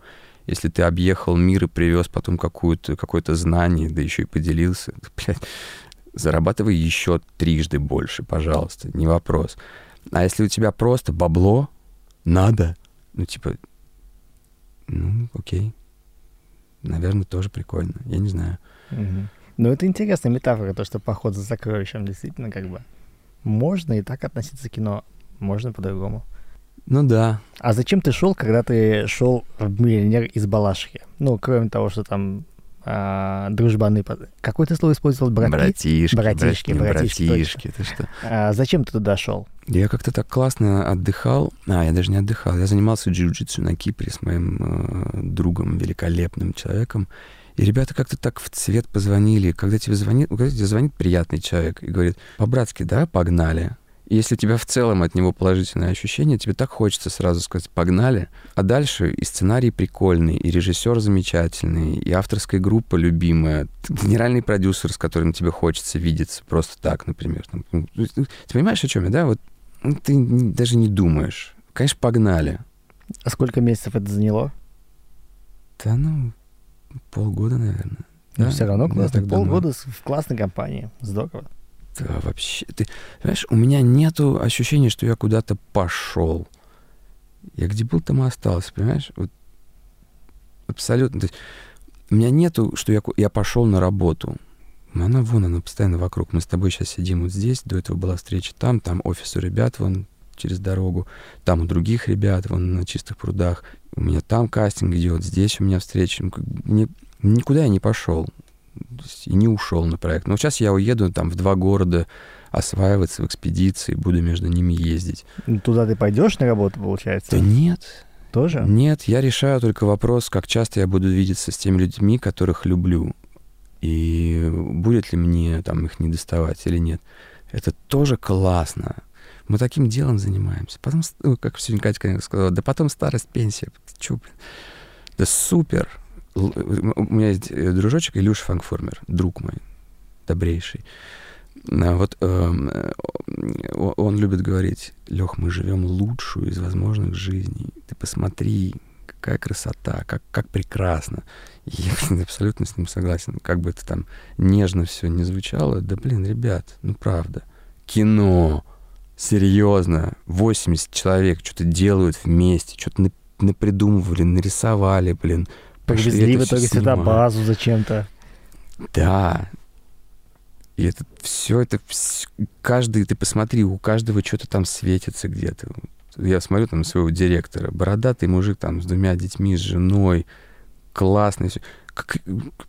если ты объехал мир и привез потом какую-то, какое-то знание, да еще и поделился, блядь, зарабатывай еще трижды больше, пожалуйста, не вопрос. А если у тебя просто бабло, надо, ну, типа, ну, окей, наверное, тоже прикольно, я не знаю. Ну, это интересная метафора, то, что поход за сокровищем действительно как бы можно и так относиться к кино, можно по-другому. Ну да. А зачем ты шел, когда ты шел в миллионер из Балашихи? Ну, кроме того, что там а, дружбаны. Какое ты слово использовал? Брати? Братишки, братишки, братишки. братишки. Ты что? А, зачем ты туда шел? Я как-то так классно отдыхал. А, я даже не отдыхал. Я занимался джиу-джитсу на Кипре с моим э, другом, великолепным человеком. И ребята как-то так в цвет позвонили. Когда тебе звонит, когда тебе звонит приятный человек и говорит, по-братски, да, погнали. Если у тебя в целом от него положительное ощущение, тебе так хочется сразу сказать «погнали». А дальше и сценарий прикольный, и режиссер замечательный, и авторская группа любимая, генеральный продюсер, с которым тебе хочется видеться просто так, например. Ну, ты понимаешь, о чем я, да? Вот ну, ты даже не думаешь. Конечно, погнали. А сколько месяцев это заняло? Да, ну, полгода, наверное. Но да? все равно классно. Полгода в классной компании. Здорово. Да, вообще. Ты, понимаешь, у меня нету ощущения, что я куда-то пошел. Я где был, там и остался, понимаешь? Вот абсолютно. То есть, у меня нету, что я, я пошел на работу. Она вон, она постоянно вокруг. Мы с тобой сейчас сидим вот здесь, до этого была встреча там, там офис у ребят, вон через дорогу, там у других ребят, вон на чистых прудах. У меня там кастинг идет, здесь у меня встреча. Ну, мне, никуда я не пошел и не ушел на проект. Но сейчас я уеду там в два города осваиваться в экспедиции, буду между ними ездить. Ну, туда ты пойдешь на работу, получается? Да нет. Тоже? Нет, я решаю только вопрос, как часто я буду видеться с теми людьми, которых люблю. И будет ли мне там их не доставать или нет. Это тоже классно. Мы таким делом занимаемся. Потом, как сегодня Катя сказала, да потом старость, пенсия. Чё, блин? Да супер у меня есть э, дружочек Илюша Фанкформер, друг мой, добрейший. А вот э, он любит говорить, Лех, мы живем лучшую из возможных жизней. Ты посмотри, какая красота, как, как прекрасно. Я абсолютно с ним согласен. Как бы это там нежно все не звучало, да блин, ребят, ну правда, кино, серьезно, 80 человек что-то делают вместе, что-то напридумывали, нарисовали, блин. Привезли в итоге цветобазу зачем-то. Да. И это все, это каждый, ты посмотри, у каждого что-то там светится где-то. Я смотрю там своего директора, бородатый мужик там с двумя детьми, с женой, классный. Как,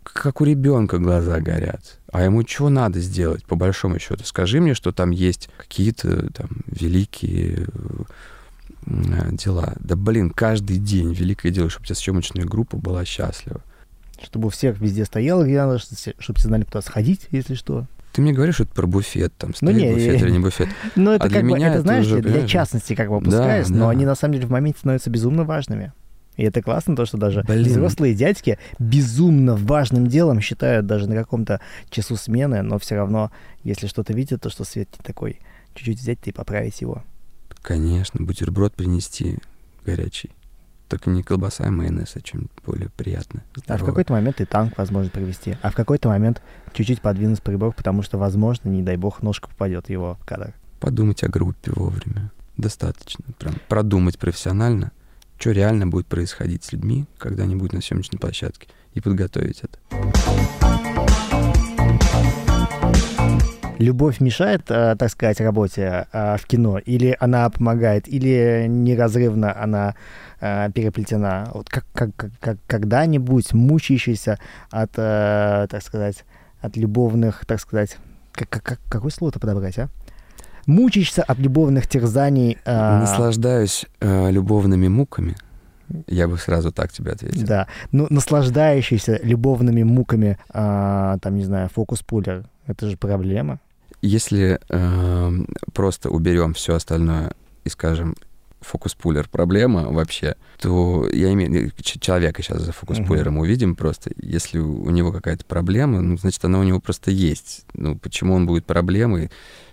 как у ребенка глаза горят. А ему что надо сделать, по большому счету? Скажи мне, что там есть какие-то там великие э, дела. Да блин, каждый день великое дело, чтобы у тебя съемочная группа была счастлива. Чтобы у всех везде стояло, где надо, чтобы все знали, куда сходить, если что. Ты мне говоришь, что это про буфет, там, ну, стоит ну, не, буфет или не буфет. Ну, это а как бы, меня это, знаешь, уже, для частности как бы опускаюсь, да, но да. они на самом деле в моменте становятся безумно важными. И это классно, то, что даже Блин. взрослые дядьки безумно важным делом считают даже на каком-то часу смены, но все равно, если что-то видят, то что свет не такой, чуть-чуть взять и поправить его. Конечно, бутерброд принести горячий. Только не колбаса и майонез, а чем более приятно. Здорово. А в какой-то момент и танк возможно привести. А в какой-то момент чуть-чуть подвинуть прибор, потому что, возможно, не дай бог, ножка попадет его в кадр. Подумать о группе вовремя. Достаточно. Прям продумать профессионально, что реально будет происходить с людьми когда-нибудь на съемочной площадке, и подготовить это. Любовь мешает, э, так сказать, работе э, в кино, или она помогает, или неразрывно она э, переплетена? Вот как, как, как, когда-нибудь мучающийся от, так сказать, от любовных, так сказать, как, как, какое слово-то подобрать, а? Мучаешься от любовных терзаний. Наслаждаюсь любовными муками. Я бы сразу так тебе ответил. Да. Ну, наслаждающийся любовными муками, а, там, не знаю, фокус-пулер, это же проблема. Если э, просто уберем все остальное и скажем, фокус-пулер проблема вообще, то я имею человека сейчас за фокус-пулером uh-huh. увидим просто. Если у него какая-то проблема, ну, значит, она у него просто есть. Ну, почему он будет проблемой?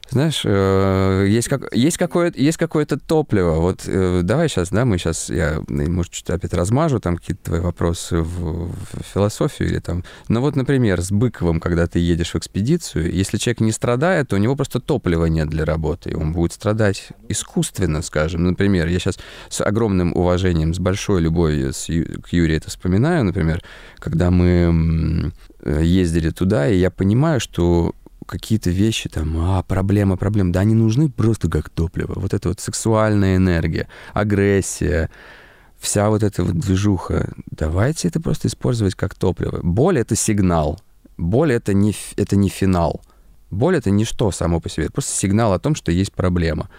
Знаешь, э, есть, как, есть, какое-то, есть какое-то топливо. Вот э, давай сейчас, да, мы сейчас, я, может, чуть опять размажу там какие-то твои вопросы в, в философию или там... Ну вот, например, с Быковым, когда ты едешь в экспедицию, если человек не страдает, то у него просто топлива нет для работы, он будет страдать искусственно, скажем. Например, я сейчас с огромным уважением, с большой любовью с, к Юрию это вспоминаю, например, когда мы э, ездили туда, и я понимаю, что какие-то вещи, там, а, проблема, проблема, да, они нужны просто как топливо. Вот эта вот сексуальная энергия, агрессия, вся вот эта вот движуха. Давайте это просто использовать как топливо. Боль — это сигнал. Боль — это не, это не финал. Боль — это ничто само по себе. Это просто сигнал о том, что есть проблема.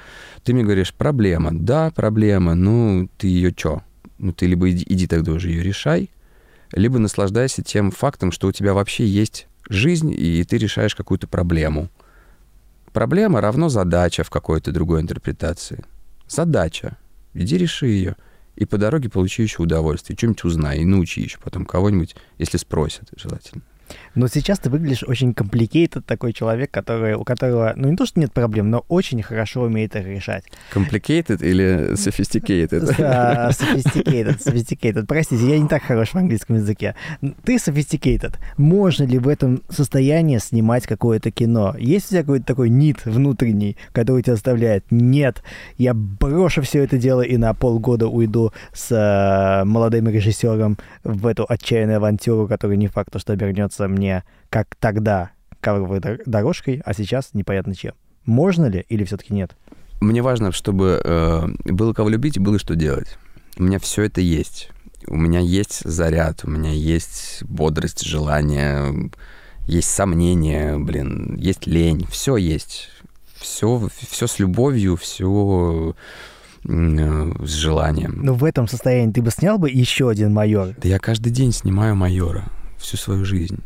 Ты мне говоришь, проблема. Да, проблема. Ну, ты ее чё? Ну, ты либо иди, иди тогда уже ее решай, либо наслаждайся тем фактом, что у тебя вообще есть жизнь, и ты решаешь какую-то проблему. Проблема равно задача в какой-то другой интерпретации. Задача. Иди реши ее. И по дороге получи еще удовольствие. Что-нибудь узнай и научи еще потом кого-нибудь, если спросят, желательно. Но сейчас ты выглядишь очень complicated такой человек, который, у которого, ну не то, что нет проблем, но очень хорошо умеет их решать. Complicated или sophisticated? Uh, sophisticated, sophisticated. Простите, я не так хорош в английском языке. Ты sophisticated. Можно ли в этом состоянии снимать какое-то кино? Есть у тебя какой-то такой нит внутренний, который тебя заставляет? Нет, я брошу все это дело и на полгода уйду с uh, молодым режиссером в эту отчаянную авантюру, которая не факт, что обернется кажется мне, как тогда, ковровой дорожкой, а сейчас непонятно чем. Можно ли или все-таки нет? Мне важно, чтобы э, было кого любить и было что делать. У меня все это есть. У меня есть заряд, у меня есть бодрость, желание, есть сомнения, блин, есть лень, все есть. Все, все с любовью, все э, с желанием. Но в этом состоянии ты бы снял бы еще один майор? Да я каждый день снимаю майора всю свою жизнь.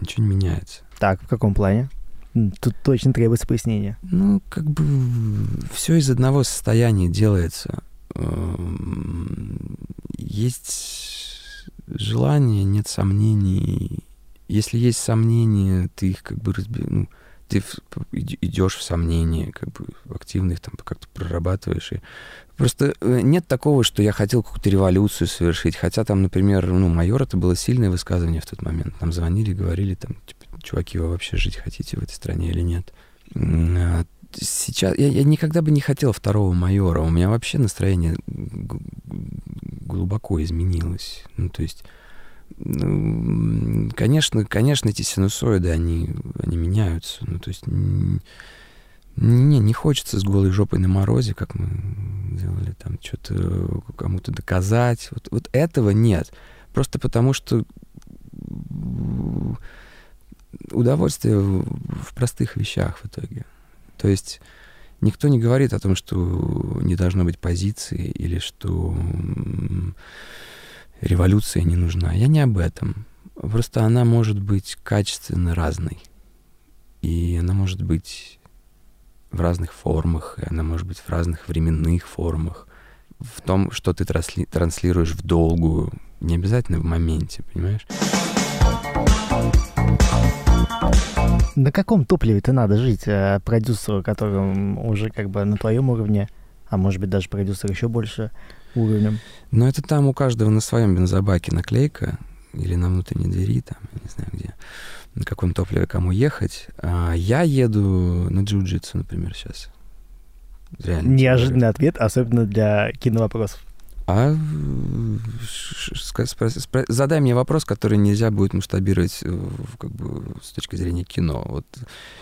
Ничего не меняется. Так, в каком плане? Тут точно требуется пояснение. Ну, как бы все из одного состояния делается. Эм, есть желание, нет сомнений. Если есть сомнения, ты их как бы разбираешь. Ну, ты идешь в сомнения, как бы активно их там как-то прорабатываешь. И просто э, нет такого, что я хотел какую-то революцию совершить. Хотя там, например, ну, майор это было сильное высказывание в тот момент. Нам звонили, говорили там, типа, чуваки, вы вообще жить хотите в этой стране или нет? А, сейчас я, я никогда бы не хотел второго майора. У меня вообще настроение глубоко изменилось. Ну, то есть, конечно, конечно, эти синусоиды, они, они меняются. Ну, то есть, не, не хочется с голой жопой на морозе, как мы делали, там, что-то кому-то доказать. Вот, вот этого нет. Просто потому, что удовольствие в простых вещах в итоге. То есть никто не говорит о том, что не должно быть позиции или что революция не нужна. Я не об этом. Просто она может быть качественно разной. И она может быть в разных формах, и она может быть в разных временных формах. В том, что ты трансли транслируешь в долгую, не обязательно в моменте, понимаешь? На каком топливе-то надо жить э, продюсеру, которым уже как бы на твоем уровне, а может быть даже продюсер еще больше уровнем? Ну, это там у каждого на своем бензобаке наклейка или на внутренней двери, там, я не знаю где, на каком топливе кому ехать. А я еду на джиу-джитсу, например, сейчас. Реально. Неожиданный ответ, особенно для киновопросов. А задай мне вопрос, который нельзя будет масштабировать как бы, с точки зрения кино. Вот.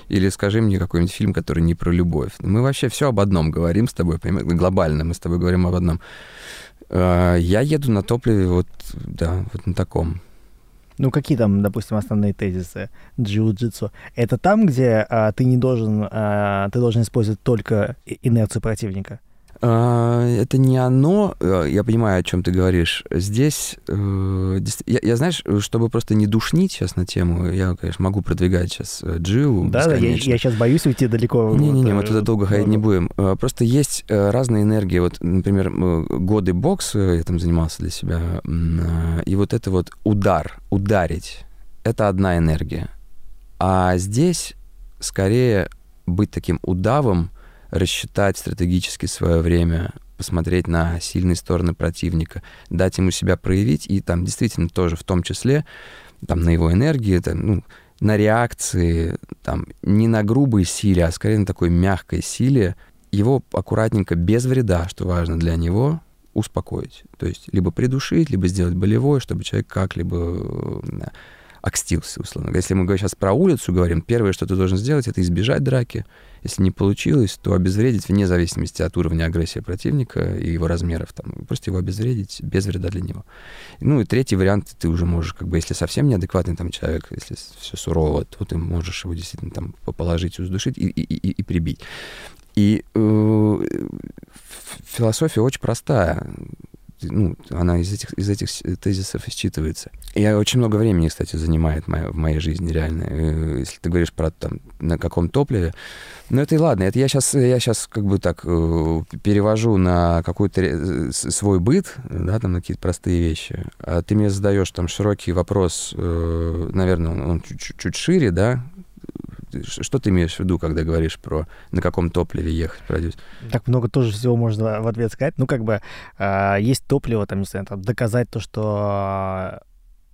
Или скажи мне какой-нибудь фильм, который не про любовь. Мы вообще все об одном говорим с тобой, понимаешь? глобально мы с тобой говорим об одном. А, я еду на топливе вот, да, вот на таком. Ну, какие там, допустим, основные тезисы джиу-джитсу? Это там, где а, ты не должен, а, ты должен использовать только инерцию противника? А, это не оно, э, я понимаю, о чем ты говоришь. Здесь, э, я, я знаешь, чтобы просто не душнить сейчас на тему, я, конечно, могу продвигать сейчас э, Джил. Да, да, я, я сейчас боюсь уйти далеко. Не-не-не, мы туда долго ходить не будем. Просто есть разные энергии. Вот, например, годы бокса я там занимался для себя, и вот это вот удар, ударить, это одна энергия. А здесь скорее быть таким удавом, рассчитать стратегически свое время, посмотреть на сильные стороны противника, дать ему себя проявить, и там действительно тоже в том числе там, на его энергии, там, ну, на реакции, там, не на грубой силе, а скорее на такой мягкой силе, его аккуратненько, без вреда, что важно для него, успокоить. То есть либо придушить, либо сделать болевое, чтобы человек как-либо э, окстился, условно. Если мы сейчас про улицу говорим, первое, что ты должен сделать, это избежать драки. Если не получилось, то обезвредить вне зависимости от уровня агрессии противника и его размеров. Там, просто его обезвредить без вреда для него. Ну и третий вариант, ты уже можешь, как бы, если совсем неадекватный там человек, если все сурово, то ты можешь его действительно там положить, уздушить и, и, и, и прибить. И э, философия очень простая ну, она из этих, из этих тезисов исчитывается. И очень много времени, кстати, занимает моя, в моей жизни, реально. Э, если ты говоришь про там, на каком топливе. Ну, это и ладно. Это я сейчас, я сейчас как бы так э, перевожу на какой-то свой быт, да, там какие-то простые вещи. А ты мне задаешь там широкий вопрос, э, наверное, он чуть-чуть шире, да, что ты имеешь в виду, когда говоришь про на каком топливе ехать продюсер? Так много тоже всего можно в ответ сказать. Ну, как бы э, есть топливо, там, не знаю, там, доказать то, что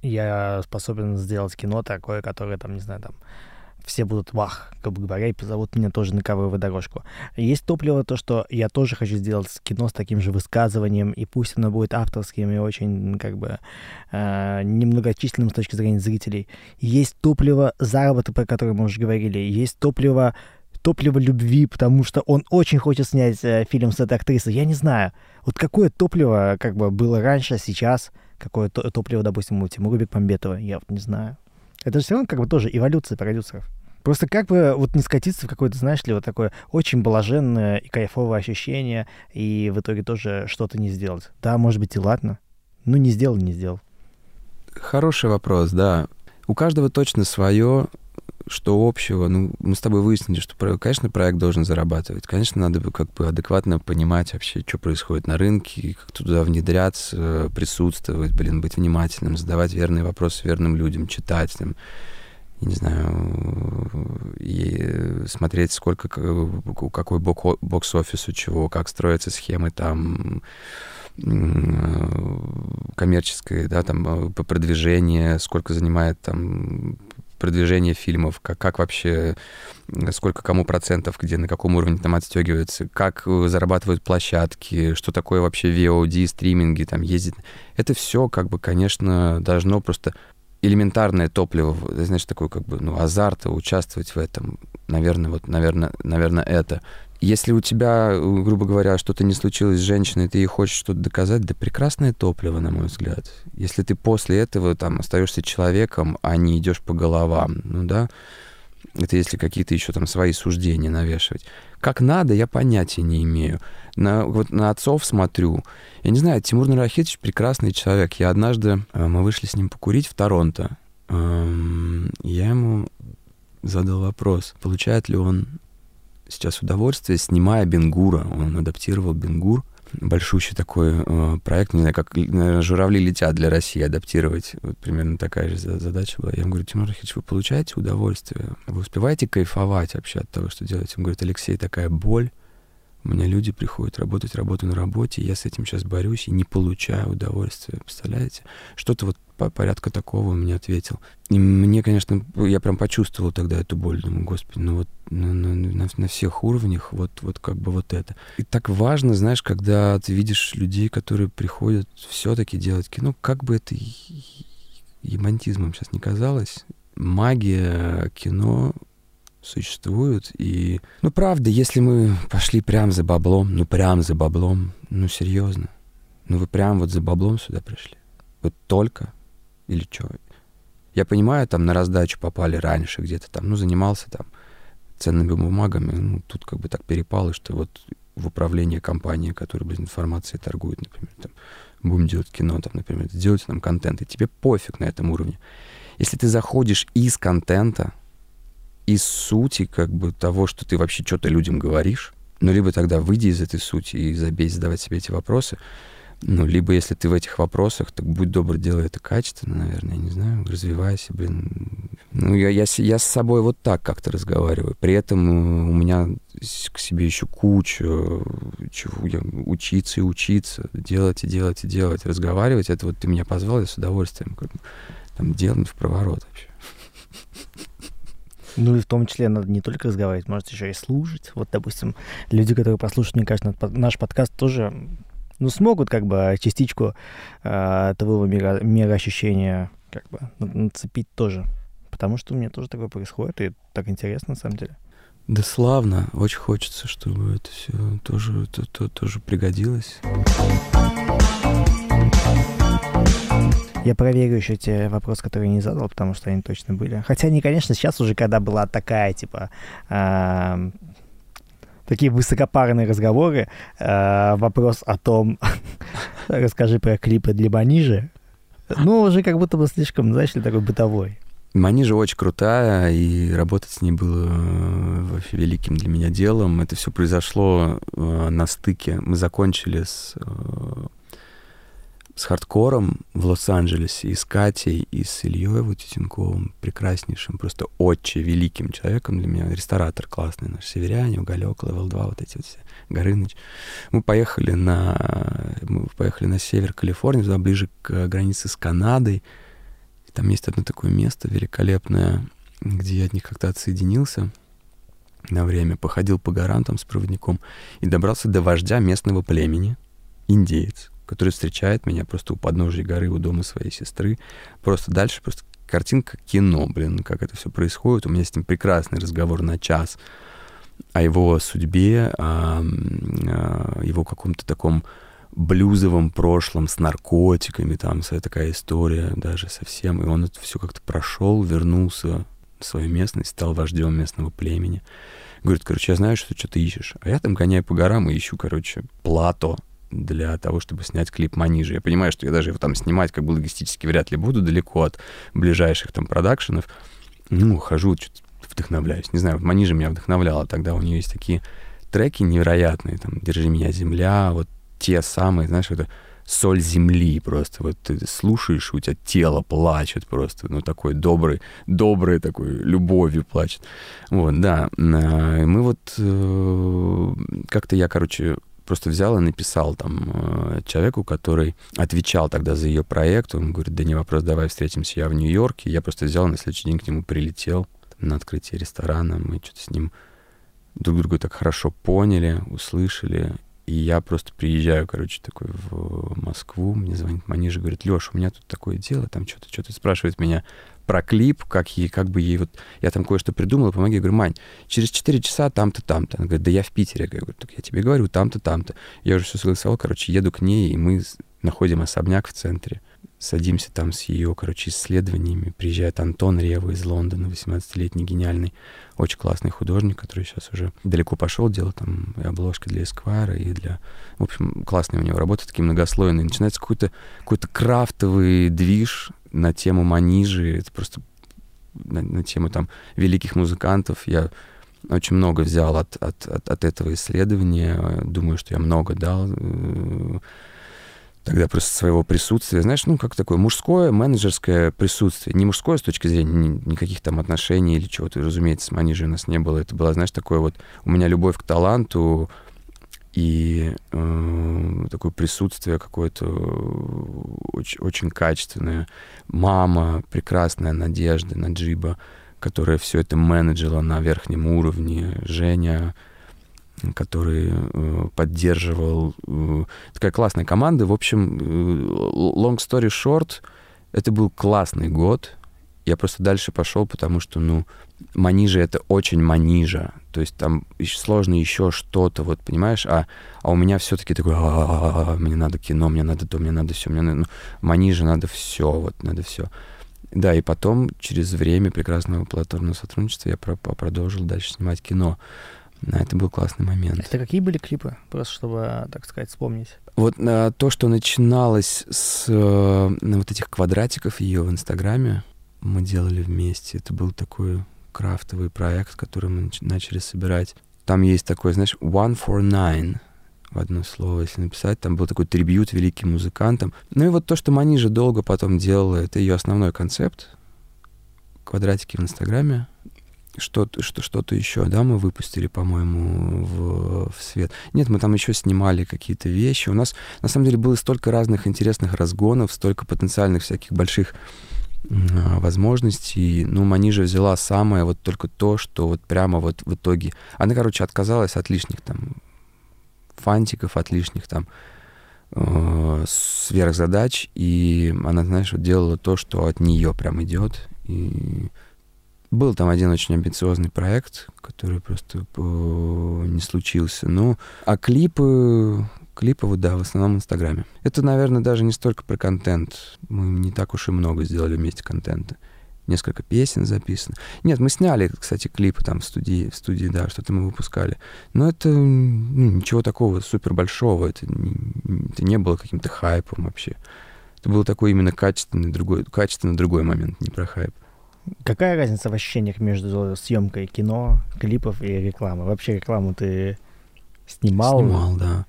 я способен сделать кино такое, которое, там, не знаю, там, все будут вах, бы говоря, и позовут меня тоже на ковровую дорожку. Есть топливо то, что я тоже хочу сделать кино с таким же высказыванием, и пусть оно будет авторским и очень, как бы, э, немногочисленным с точки зрения зрителей. Есть топливо заработка, про которое мы уже говорили. Есть топливо топливо любви, потому что он очень хочет снять э, фильм с этой актрисой. Я не знаю, вот какое топливо как бы было раньше, а сейчас, какое топливо, допустим, у Тимура Бекмамбетова, я вот не знаю. Это же все равно как бы тоже эволюция продюсеров. Просто как бы вот не скатиться в какое-то, знаешь ли, вот такое очень блаженное и кайфовое ощущение, и в итоге тоже что-то не сделать. Да, может быть и ладно. Ну, не сделал, не сделал. Хороший вопрос, да. У каждого точно свое, что общего. Ну, мы с тобой выяснили, что, конечно, проект должен зарабатывать. Конечно, надо бы как бы адекватно понимать вообще, что происходит на рынке, как туда внедряться, присутствовать, блин, быть внимательным, задавать верные вопросы верным людям, читать там, не знаю, и смотреть, сколько, какой бокс-офис у чего, как строятся схемы там коммерческой, да, там, по продвижению, сколько занимает там продвижение фильмов, как, как вообще, сколько кому процентов, где, на каком уровне там отстегивается, как зарабатывают площадки, что такое вообще VOD, стриминги, там ездить. Это все, как бы, конечно, должно просто элементарное топливо, знаешь, такой как бы, ну, азарт участвовать в этом. Наверное, вот, наверное, наверное, это. Если у тебя, грубо говоря, что-то не случилось с женщиной, ты ей хочешь что-то доказать, да прекрасное топливо, на мой взгляд. Если ты после этого там остаешься человеком, а не идешь по головам, ну да, это если какие-то еще там свои суждения навешивать. Как надо, я понятия не имею. На, вот на отцов смотрю. Я не знаю, Тимур Нарахитович прекрасный человек. Я однажды, э, мы вышли с ним покурить в Торонто. Эм, я ему задал вопрос, получает ли он сейчас удовольствие, снимая Бенгура. Он адаптировал Бенгур. Большущий такой э, проект, не знаю, как наверное, «Журавли летят» для России адаптировать. Вот примерно такая же задача была. Я ему говорю, Тимур Архидович, вы получаете удовольствие? Вы успеваете кайфовать вообще от того, что делаете? Он говорит, Алексей, такая боль. У меня люди приходят работать, работаю на работе, я с этим сейчас борюсь и не получаю удовольствия. Представляете? Что-то вот порядка такого мне ответил. И мне, конечно, я прям почувствовал тогда эту боль. Думаю, господи, ну вот на, на, на всех уровнях вот, вот как бы вот это. И так важно, знаешь, когда ты видишь людей, которые приходят все-таки делать кино, как бы это емантизмом сейчас не казалось, магия кино существует. И, ну, правда, если мы пошли прям за баблом, ну, прям за баблом, ну, серьезно, ну, вы прям вот за баблом сюда пришли. Вот только или что? Я понимаю, там на раздачу попали раньше где-то там, ну, занимался там ценными бумагами, ну, тут как бы так перепало, что вот в управлении компании, которая без информации торгует, например, там, будем делать кино, там, например, сделайте нам контент, и тебе пофиг на этом уровне. Если ты заходишь из контента, из сути как бы того, что ты вообще что-то людям говоришь, ну, либо тогда выйди из этой сути и забей задавать себе эти вопросы, ну, либо если ты в этих вопросах, так будь добр, делай это качественно, наверное, я не знаю, развивайся, блин. Ну, я, я, я с собой вот так как-то разговариваю. При этом э, у меня к себе еще куча чего я учиться и учиться, делать и делать и делать, разговаривать. Это вот ты меня позвал, я с удовольствием как, там делать в проворот вообще. Ну и в том числе надо не только разговаривать, может еще и слушать. Вот, допустим, люди, которые послушают, мне кажется, наш подкаст тоже ну, смогут как бы частичку э, твоего мира, мироощущения как бы нацепить тоже. Потому что у меня тоже такое происходит, и так интересно на самом деле. Да славно. Очень хочется, чтобы это все тоже, то, то, тоже пригодилось. Я проверю еще те вопросы, которые не задал, потому что они точно были. Хотя они, конечно, сейчас уже, когда была такая, типа, э, такие высокопарные разговоры. Э, вопрос о том, расскажи про клипы для Манижи. Ну, уже как будто бы слишком, знаешь ли, такой бытовой. Манижа очень крутая, и работать с ней было э, вообще великим для меня делом. Это все произошло э, на стыке. Мы закончили с с хардкором в Лос-Анджелесе, и с Катей, и с Ильей Вутитенковым, прекраснейшим, просто очень великим человеком для меня, ресторатор классный наш, Северяне, Уголек, Level 2, вот эти вот все, Горыныч. Мы поехали на, мы поехали на север Калифорнии, туда ближе к границе с Канадой, и там есть одно такое место великолепное, где я от них как-то отсоединился на время, походил по горам там с проводником и добрался до вождя местного племени, индеец, который встречает меня просто у подножия горы у дома своей сестры. Просто дальше просто картинка кино, блин, как это все происходит. У меня с ним прекрасный разговор на час о его судьбе, о, о его каком-то таком блюзовом прошлом с наркотиками, там вся такая история даже совсем. И он это все как-то прошел, вернулся в свою местность, стал вождем местного племени. Говорит, короче, я знаю, что ты что-то ищешь. А я там гоняю по горам и ищу, короче, плато для того, чтобы снять клип Маниже. Я понимаю, что я даже его там снимать как бы логистически вряд ли буду далеко от ближайших там продакшенов. Ну, хожу, вдохновляюсь. Не знаю, Маниже меня вдохновляла. Тогда у нее есть такие треки невероятные, там «Держи меня, земля», вот те самые, знаешь, это соль земли просто. Вот ты слушаешь, у тебя тело плачет просто, ну, такой добрый, добрый такой, любовью плачет. Вот, да. Мы вот... Э, как-то я, короче, просто взял и написал там э, человеку, который отвечал тогда за ее проект. Он говорит, да не вопрос, давай встретимся, я в Нью-Йорке. Я просто взял, на следующий день к нему прилетел на открытие ресторана. Мы что-то с ним друг друга так хорошо поняли, услышали. И я просто приезжаю, короче, такой в Москву, мне звонит Манижа, говорит, Леша, у меня тут такое дело, там что-то, что-то спрашивает меня про клип, как ей, как бы ей вот... Я там кое-что придумал, помоги. Я говорю, Мань, через 4 часа там-то, там-то. Она говорит, да я в Питере. Я говорю, так я тебе говорю, там-то, там-то. Я уже все согласовал, короче, еду к ней, и мы находим особняк в центре. Садимся там с ее, короче, исследованиями. Приезжает Антон Рева из Лондона, 18-летний, гениальный, очень классный художник, который сейчас уже далеко пошел, делал там и обложки для Эсквайра, и для... В общем, классные у него работы, такие многослойные. Начинается какой-то какой крафтовый движ на тему Манижи, это просто на, на тему там великих музыкантов. Я очень много взял от, от, от, от этого исследования. Думаю, что я много дал э, тогда просто своего присутствия. Знаешь, ну, как такое мужское менеджерское присутствие. Не мужское с точки зрения никаких там отношений или чего-то. Разумеется, с Манижей у нас не было. Это было, знаешь, такое вот... У меня любовь к таланту, и э, такое присутствие какое-то очень, очень качественное. Мама, прекрасная Надежда Наджиба, которая все это менеджила на верхнем уровне. Женя, который э, поддерживал. Э, такая классная команда. В общем, э, long story short, это был классный год. Я просто дальше пошел, потому что, ну, манижа — это очень манижа. То есть там сложно еще что-то, вот, понимаешь? А, а у меня все-таки такое, мне надо кино, мне надо то, мне надо все, мне надо... Ну, манижа надо все, вот, надо все. Да, и потом, через время прекрасного платформного сотрудничества, я про продолжил дальше снимать кино. Да, это был классный момент. Это какие были клипы? Просто чтобы, так сказать, вспомнить. Вот а, то, что начиналось с а, вот этих квадратиков ее в Инстаграме, мы делали вместе. Это был такой крафтовый проект, который мы начали собирать. Там есть такой, знаешь, One for Nine в одно слово, если написать. Там был такой трибют великим музыкантам. Ну и вот то, что Манижа долго потом делала, это ее основной концепт. Квадратики в Инстаграме. Что-то что, что еще, да, мы выпустили, по-моему, в, в свет. Нет, мы там еще снимали какие-то вещи. У нас, на самом деле, было столько разных интересных разгонов, столько потенциальных всяких больших а, возможностей. Ну, Манижа взяла самое вот только то, что вот прямо вот в итоге... Она, короче, отказалась от лишних там фантиков, от лишних там э, сверхзадач, и она, знаешь, вот делала то, что от нее прям идет. И был там один очень амбициозный проект, который просто э, не случился. Ну, а клипы, Клипы, вот, да, в основном в Инстаграме. Это, наверное, даже не столько про контент. Мы не так уж и много сделали вместе контента. Несколько песен записано. Нет, мы сняли, кстати, клипы там в студии, в студии, да, что-то мы выпускали. Но это ну, ничего такого супер большого. Это это не было каким-то хайпом вообще. Это был такой именно качественный другой, качественно другой момент, не про хайп. Какая разница в ощущениях между съемкой кино, клипов и рекламы? Вообще рекламу ты снимал? Снимал, да.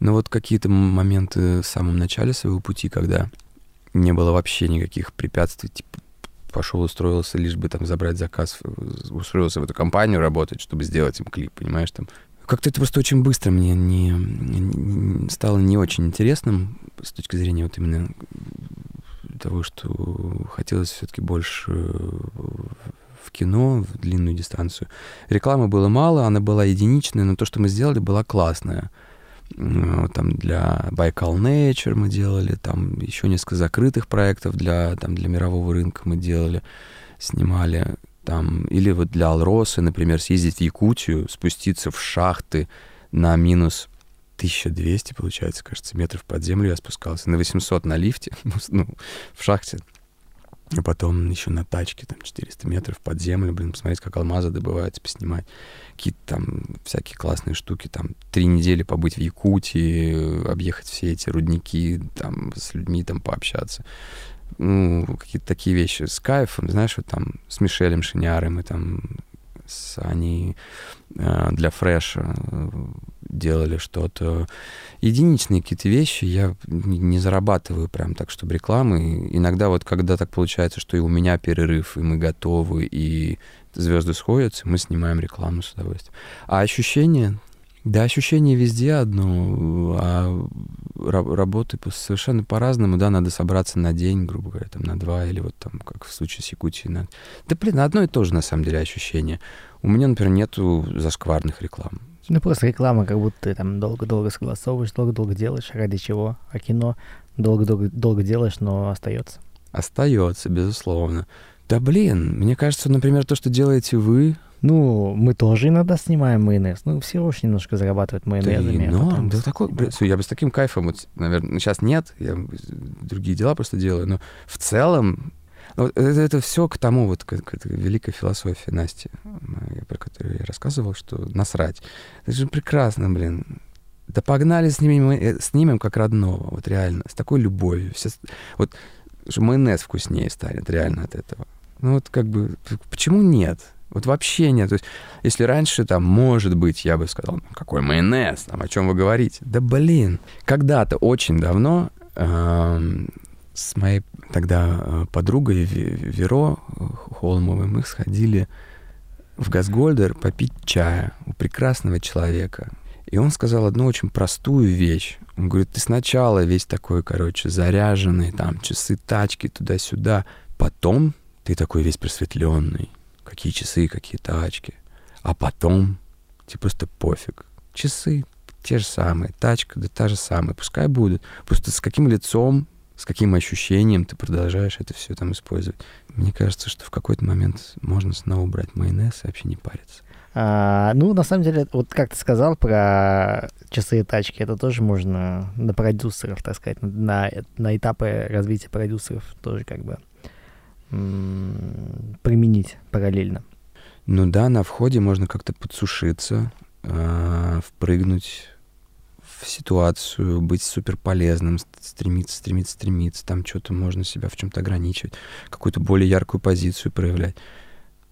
Но вот какие-то моменты в самом начале своего пути, когда не было вообще никаких препятствий, типа пошел, устроился, лишь бы там забрать заказ, устроился в эту компанию работать, чтобы сделать им клип, понимаешь, там. Как-то это просто очень быстро мне не, не, стало не очень интересным с точки зрения вот именно того, что хотелось все-таки больше в кино, в длинную дистанцию. Рекламы было мало, она была единичная, но то, что мы сделали, была классная там для Baikal Nature мы делали, там еще несколько закрытых проектов для, там, для мирового рынка мы делали, снимали там, или вот для Алросы, например, съездить в Якутию, спуститься в шахты на минус 1200, получается, кажется, метров под землю я спускался, на 800 на лифте, ну, в шахте, а потом еще на тачке, там, 400 метров под землю, блин, посмотреть, как алмазы добываются, поснимать. Какие-то там всякие классные штуки, там, три недели побыть в Якутии, объехать все эти рудники, там, с людьми там пообщаться. Ну, какие-то такие вещи с кайфом, знаешь, вот там с Мишелем Шинярой мы там с Аней э, для Фреша э, делали что-то. Единичные какие-то вещи я не зарабатываю прям так, чтобы рекламы. Иногда вот когда так получается, что и у меня перерыв, и мы готовы, и звезды сходятся, мы снимаем рекламу с удовольствием. А ощущение, Да, ощущение везде одно, а работы совершенно по-разному, да, надо собраться на день, грубо говоря, там, на два, или вот там, как в случае с Якутией. На... Да, блин, одно и то же, на самом деле, ощущение. У меня, например, нету зашкварных реклам. Ну, просто реклама, как будто ты там долго-долго согласовываешь, долго-долго делаешь, ради чего, а кино долго-долго долго делаешь, но остается. Остается, безусловно. Да блин, мне кажется, например, то, что делаете вы, ну, мы тоже иногда снимаем майонез. Ну, все очень немножко зарабатывают майонезами. Да, а да такой, блин, я бы с таким кайфом, вот, наверное, сейчас нет, я другие дела просто делаю, но в целом ну, это, это все к тому, вот к, к этой великой философии Насти, про которую я рассказывал, что насрать. Это же прекрасно, блин. Да погнали снимем, э, снимем как родного, вот реально, с такой любовью. Все, вот майонез вкуснее станет реально от этого. Ну вот как бы, почему нет? Вот вообще нет. То есть, если раньше там, может быть, я бы сказал, «Ну, какой майонез, там, о чем вы говорите? Да блин, когда-то очень давно э, с моей тогда э, подругой Веро Холмовой мы сходили в Газгольдер попить чая у прекрасного человека. И он сказал одну очень простую вещь. Он говорит, ты сначала весь такой, короче, заряженный, там, часы, тачки, туда-сюда. Потом ты такой весь просветленный какие часы, какие тачки. А потом тебе просто пофиг. Часы те же самые, тачка да та же самая, пускай будут. Просто с каким лицом, с каким ощущением ты продолжаешь это все там использовать. Мне кажется, что в какой-то момент можно снова убрать майонез и вообще не париться. А, ну, на самом деле, вот как ты сказал про часы и тачки, это тоже можно на продюсеров, так сказать, на, на этапы развития продюсеров тоже как бы применить параллельно. Ну да, на входе можно как-то подсушиться, э, впрыгнуть в ситуацию, быть супер полезным, стремиться, стремиться, стремиться, там что-то можно себя в чем-то ограничивать, какую-то более яркую позицию проявлять.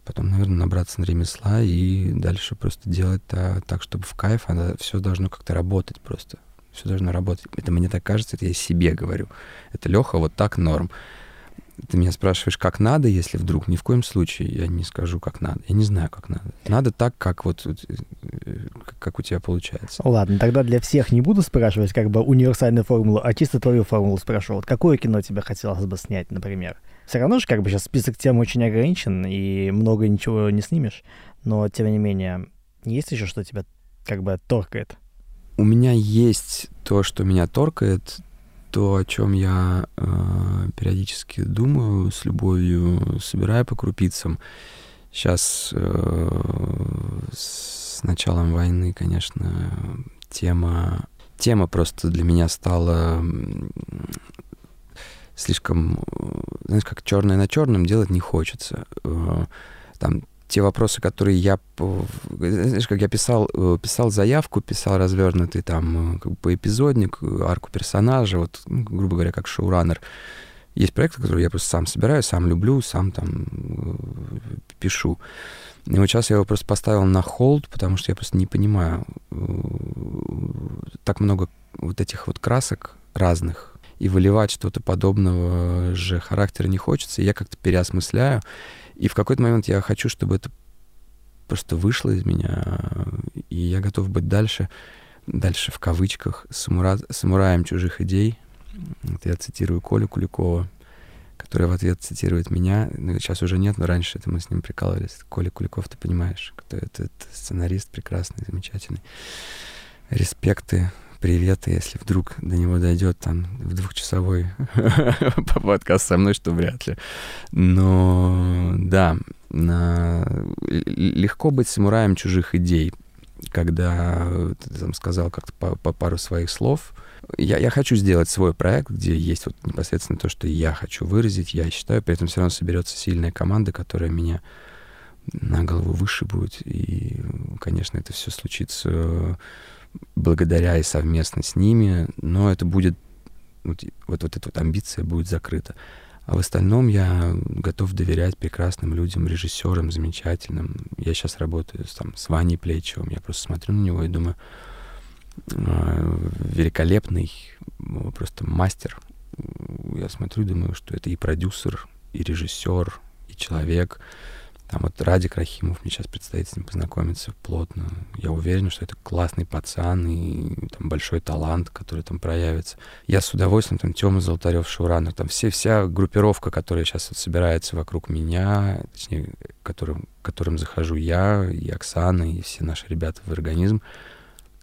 Потом, наверное, набраться на ремесла и дальше просто делать так, чтобы в кайф, а все должно как-то работать просто. Все должно работать. Это мне так кажется, это я себе говорю. Это Леха, вот так норм. Ты меня спрашиваешь, как надо, если вдруг ни в коем случае я не скажу, как надо. Я не знаю, как надо. Надо так, как вот э, как у тебя получается. Ладно, тогда для всех не буду спрашивать как бы универсальную формулу, а чисто твою формулу спрошу. Вот какое кино тебе хотелось бы снять, например? Все равно же как бы сейчас список тем очень ограничен, и много ничего не снимешь, но тем не менее, есть еще что тебя как бы торкает? У меня есть то, что меня торкает, то, о чем я э, периодически думаю, с любовью собираю по крупицам. Сейчас э, с началом войны, конечно, тема, тема просто для меня стала слишком, знаешь, как черное на черном делать не хочется. Э, там те вопросы, которые я, знаешь, как я писал, э, писал заявку, писал развернутый там э, как бы поэпизодник, э, арку персонажа, вот, ну, грубо говоря, как шоураннер. Есть проекты, которые я просто сам собираю, сам люблю, сам там пишу. И вот сейчас я его просто поставил на холд, потому что я просто не понимаю. Так много вот этих вот красок разных, и выливать что-то подобного же характера не хочется. Я как-то переосмысляю. И в какой-то момент я хочу, чтобы это просто вышло из меня, и я готов быть дальше, дальше в кавычках, самура... самураем чужих идей. Это я цитирую Колю Куликова, который в ответ цитирует меня. Ну, сейчас уже нет, но раньше это мы с ним прикалывались. Коля Куликов, ты понимаешь, кто это, это сценарист прекрасный, замечательный. Респекты, приветы, если вдруг до него дойдет там в двухчасовой подкаст со мной, что вряд ли. Но да, легко быть самураем чужих идей, когда ты там сказал как-то по, по пару своих слов. Я, я хочу сделать свой проект, где есть вот непосредственно то, что я хочу выразить, я считаю, при этом все равно соберется сильная команда, которая меня на голову выше будет. И, конечно, это все случится благодаря и совместно с ними, но это будет, вот, вот, вот эта вот амбиция будет закрыта. А в остальном я готов доверять прекрасным людям, режиссерам замечательным. Я сейчас работаю с, там, с Ваней Плечевым, я просто смотрю на него и думаю, э, великолепный, просто мастер. Я смотрю и думаю, что это и продюсер, и режиссер, и человек, Там вот Радик Рахимов, мне сейчас предстоит с ним познакомиться плотно. Я уверен, что это классный пацан и там большой талант, который там проявится. Я с удовольствием, там, Тёма Золотарев, Шауранер, там все, вся группировка, которая сейчас вот собирается вокруг меня, точнее, которым, которым захожу я, и Оксана, и все наши ребята в организм,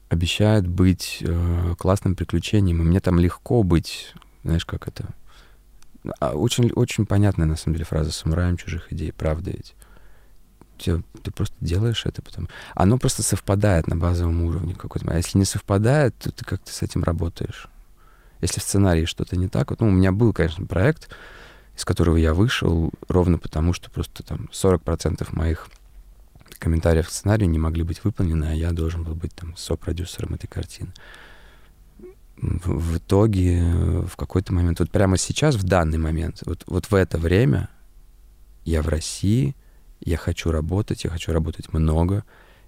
обещают быть э, классным приключением. И мне там легко быть, знаешь, как это... А, очень, очень понятная, на самом деле, фраза «самураем чужих идей», правда ведь? Ты, ты просто делаешь это потом. Оно просто совпадает на базовом уровне какой-то. А если не совпадает, то ты как-то с этим работаешь. Если в сценарии что-то не так, вот, ну, у меня был, конечно, проект, из которого я вышел ровно потому, что просто там 40% моих комментариев к сценарию не могли быть выполнены, а я должен был быть там сопродюсером этой картины. В, в итоге в какой-то момент, вот прямо сейчас, в данный момент, вот, вот в это время я в России — я хочу работать, я хочу работать много,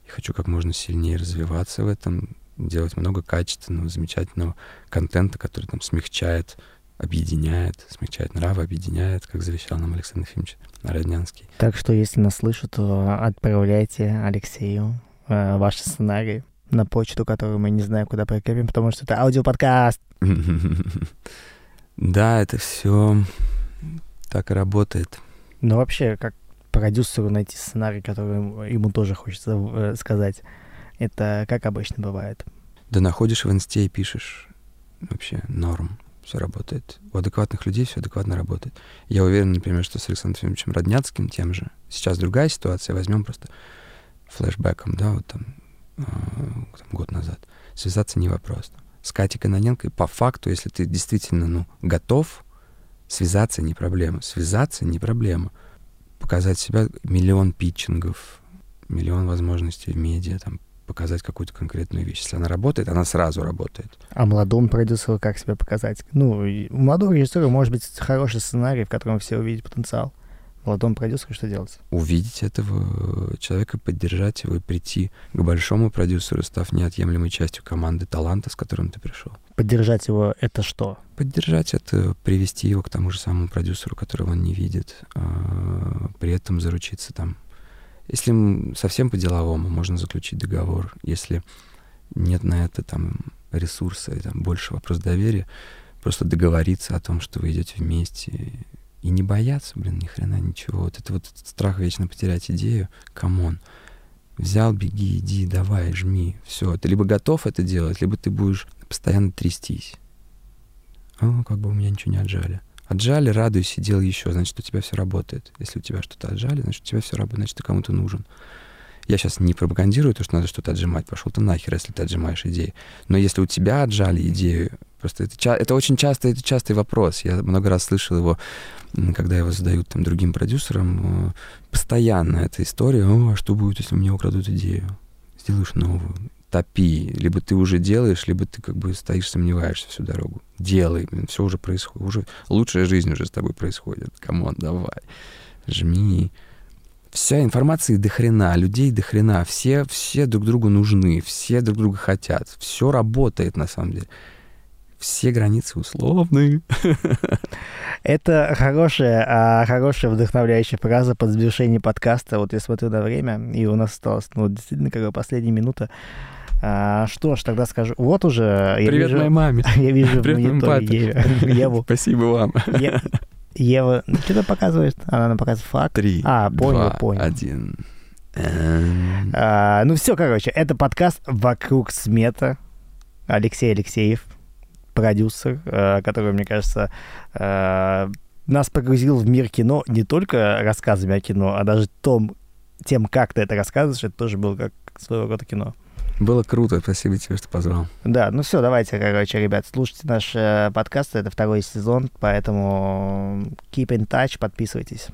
я хочу как можно сильнее развиваться в этом, делать много качественного, замечательного контента, который там смягчает, объединяет, смягчает нравы, объединяет, как завещал нам Александр Ефимович Роднянский. Так что, если нас слышат, то отправляйте Алексею э, ваши сценарии на почту, которую мы не знаем, куда прикрепим, потому что это аудиоподкаст. Да, это все так и работает. Ну, вообще, как продюсеру найти сценарий, который ему тоже хочется э, сказать. Это как обычно бывает. Да находишь в инсте и пишешь. Вообще норм. Все работает. У адекватных людей все адекватно работает. Я уверен, например, что с Александром Ефимовичем Родняцким тем же. Сейчас другая ситуация. Возьмем просто флешбеком, да, вот там, э, там год назад. Связаться не вопрос. С Катей Каноненко, по факту, если ты действительно ну, готов, связаться не проблема. Связаться не проблема показать себя, миллион питчингов, миллион возможностей в медиа, там, показать какую-то конкретную вещь. Если она работает, она сразу работает. А молодому продюсеру как себя показать? Ну, у молодого режиссера может быть хороший сценарий, в котором все увидят потенциал. Молодому продюсеру что делать? Увидеть этого человека, поддержать его и прийти к большому продюсеру, став неотъемлемой частью команды таланта, с которым ты пришел. Поддержать его — это что? Поддержать — это привести его к тому же самому продюсеру, которого он не видит, а при этом заручиться там. Если совсем по-деловому, можно заключить договор. Если нет на это там ресурса, и, там больше вопрос доверия, просто договориться о том, что вы идете вместе, и не бояться, блин, ни хрена ничего. Вот это вот этот страх вечно потерять идею, come on. Взял, беги, иди, давай, жми. Все, ты либо готов это делать, либо ты будешь постоянно трястись. О, как бы у меня ничего не отжали. Отжали, радуйся, делай еще, значит, у тебя все работает. Если у тебя что-то отжали, значит, у тебя все работает, значит, ты кому-то нужен. Я сейчас не пропагандирую то, что надо что-то отжимать. Пошел ты нахер, если ты отжимаешь идеи. Но если у тебя отжали идею, просто это, это очень часто, это частый вопрос. Я много раз слышал его, когда его задают там другим продюсерам. Э, постоянно эта история, о, а что будет, если меня украдут идею? Сделаешь новую. Топи. Либо ты уже делаешь, либо ты как бы стоишь, сомневаешься всю дорогу. Делай. Все уже происходит. Уже лучшая жизнь уже с тобой происходит. Come on, давай. Жми вся информация до хрена, людей до хрена, все, все друг другу нужны, все друг друга хотят, все работает на самом деле. Все границы условные. Это хорошая, а, хорошая вдохновляющая фраза под завершение подкаста. Вот я смотрю на время, и у нас осталось, ну, действительно, как бы последняя минута. А, что ж, тогда скажу. Вот уже... Привет я вижу, моей маме. Я вижу Привет в мониторе Еву. Спасибо вам. Ева, ну, что ты показываешь? Она нам показывает факт. Три, а, понял, два, понял. один. А, ну все, короче, это подкаст «Вокруг смета». Алексей Алексеев, продюсер, э, который, мне кажется, э, нас погрузил в мир кино не только рассказами о кино, а даже том, тем, как ты это рассказываешь, это тоже было как своего рода кино. Было круто, спасибо тебе, что позвал. Да, ну все, давайте, короче, ребят, слушайте наш э, подкаст, это второй сезон, поэтому keep in touch, подписывайтесь.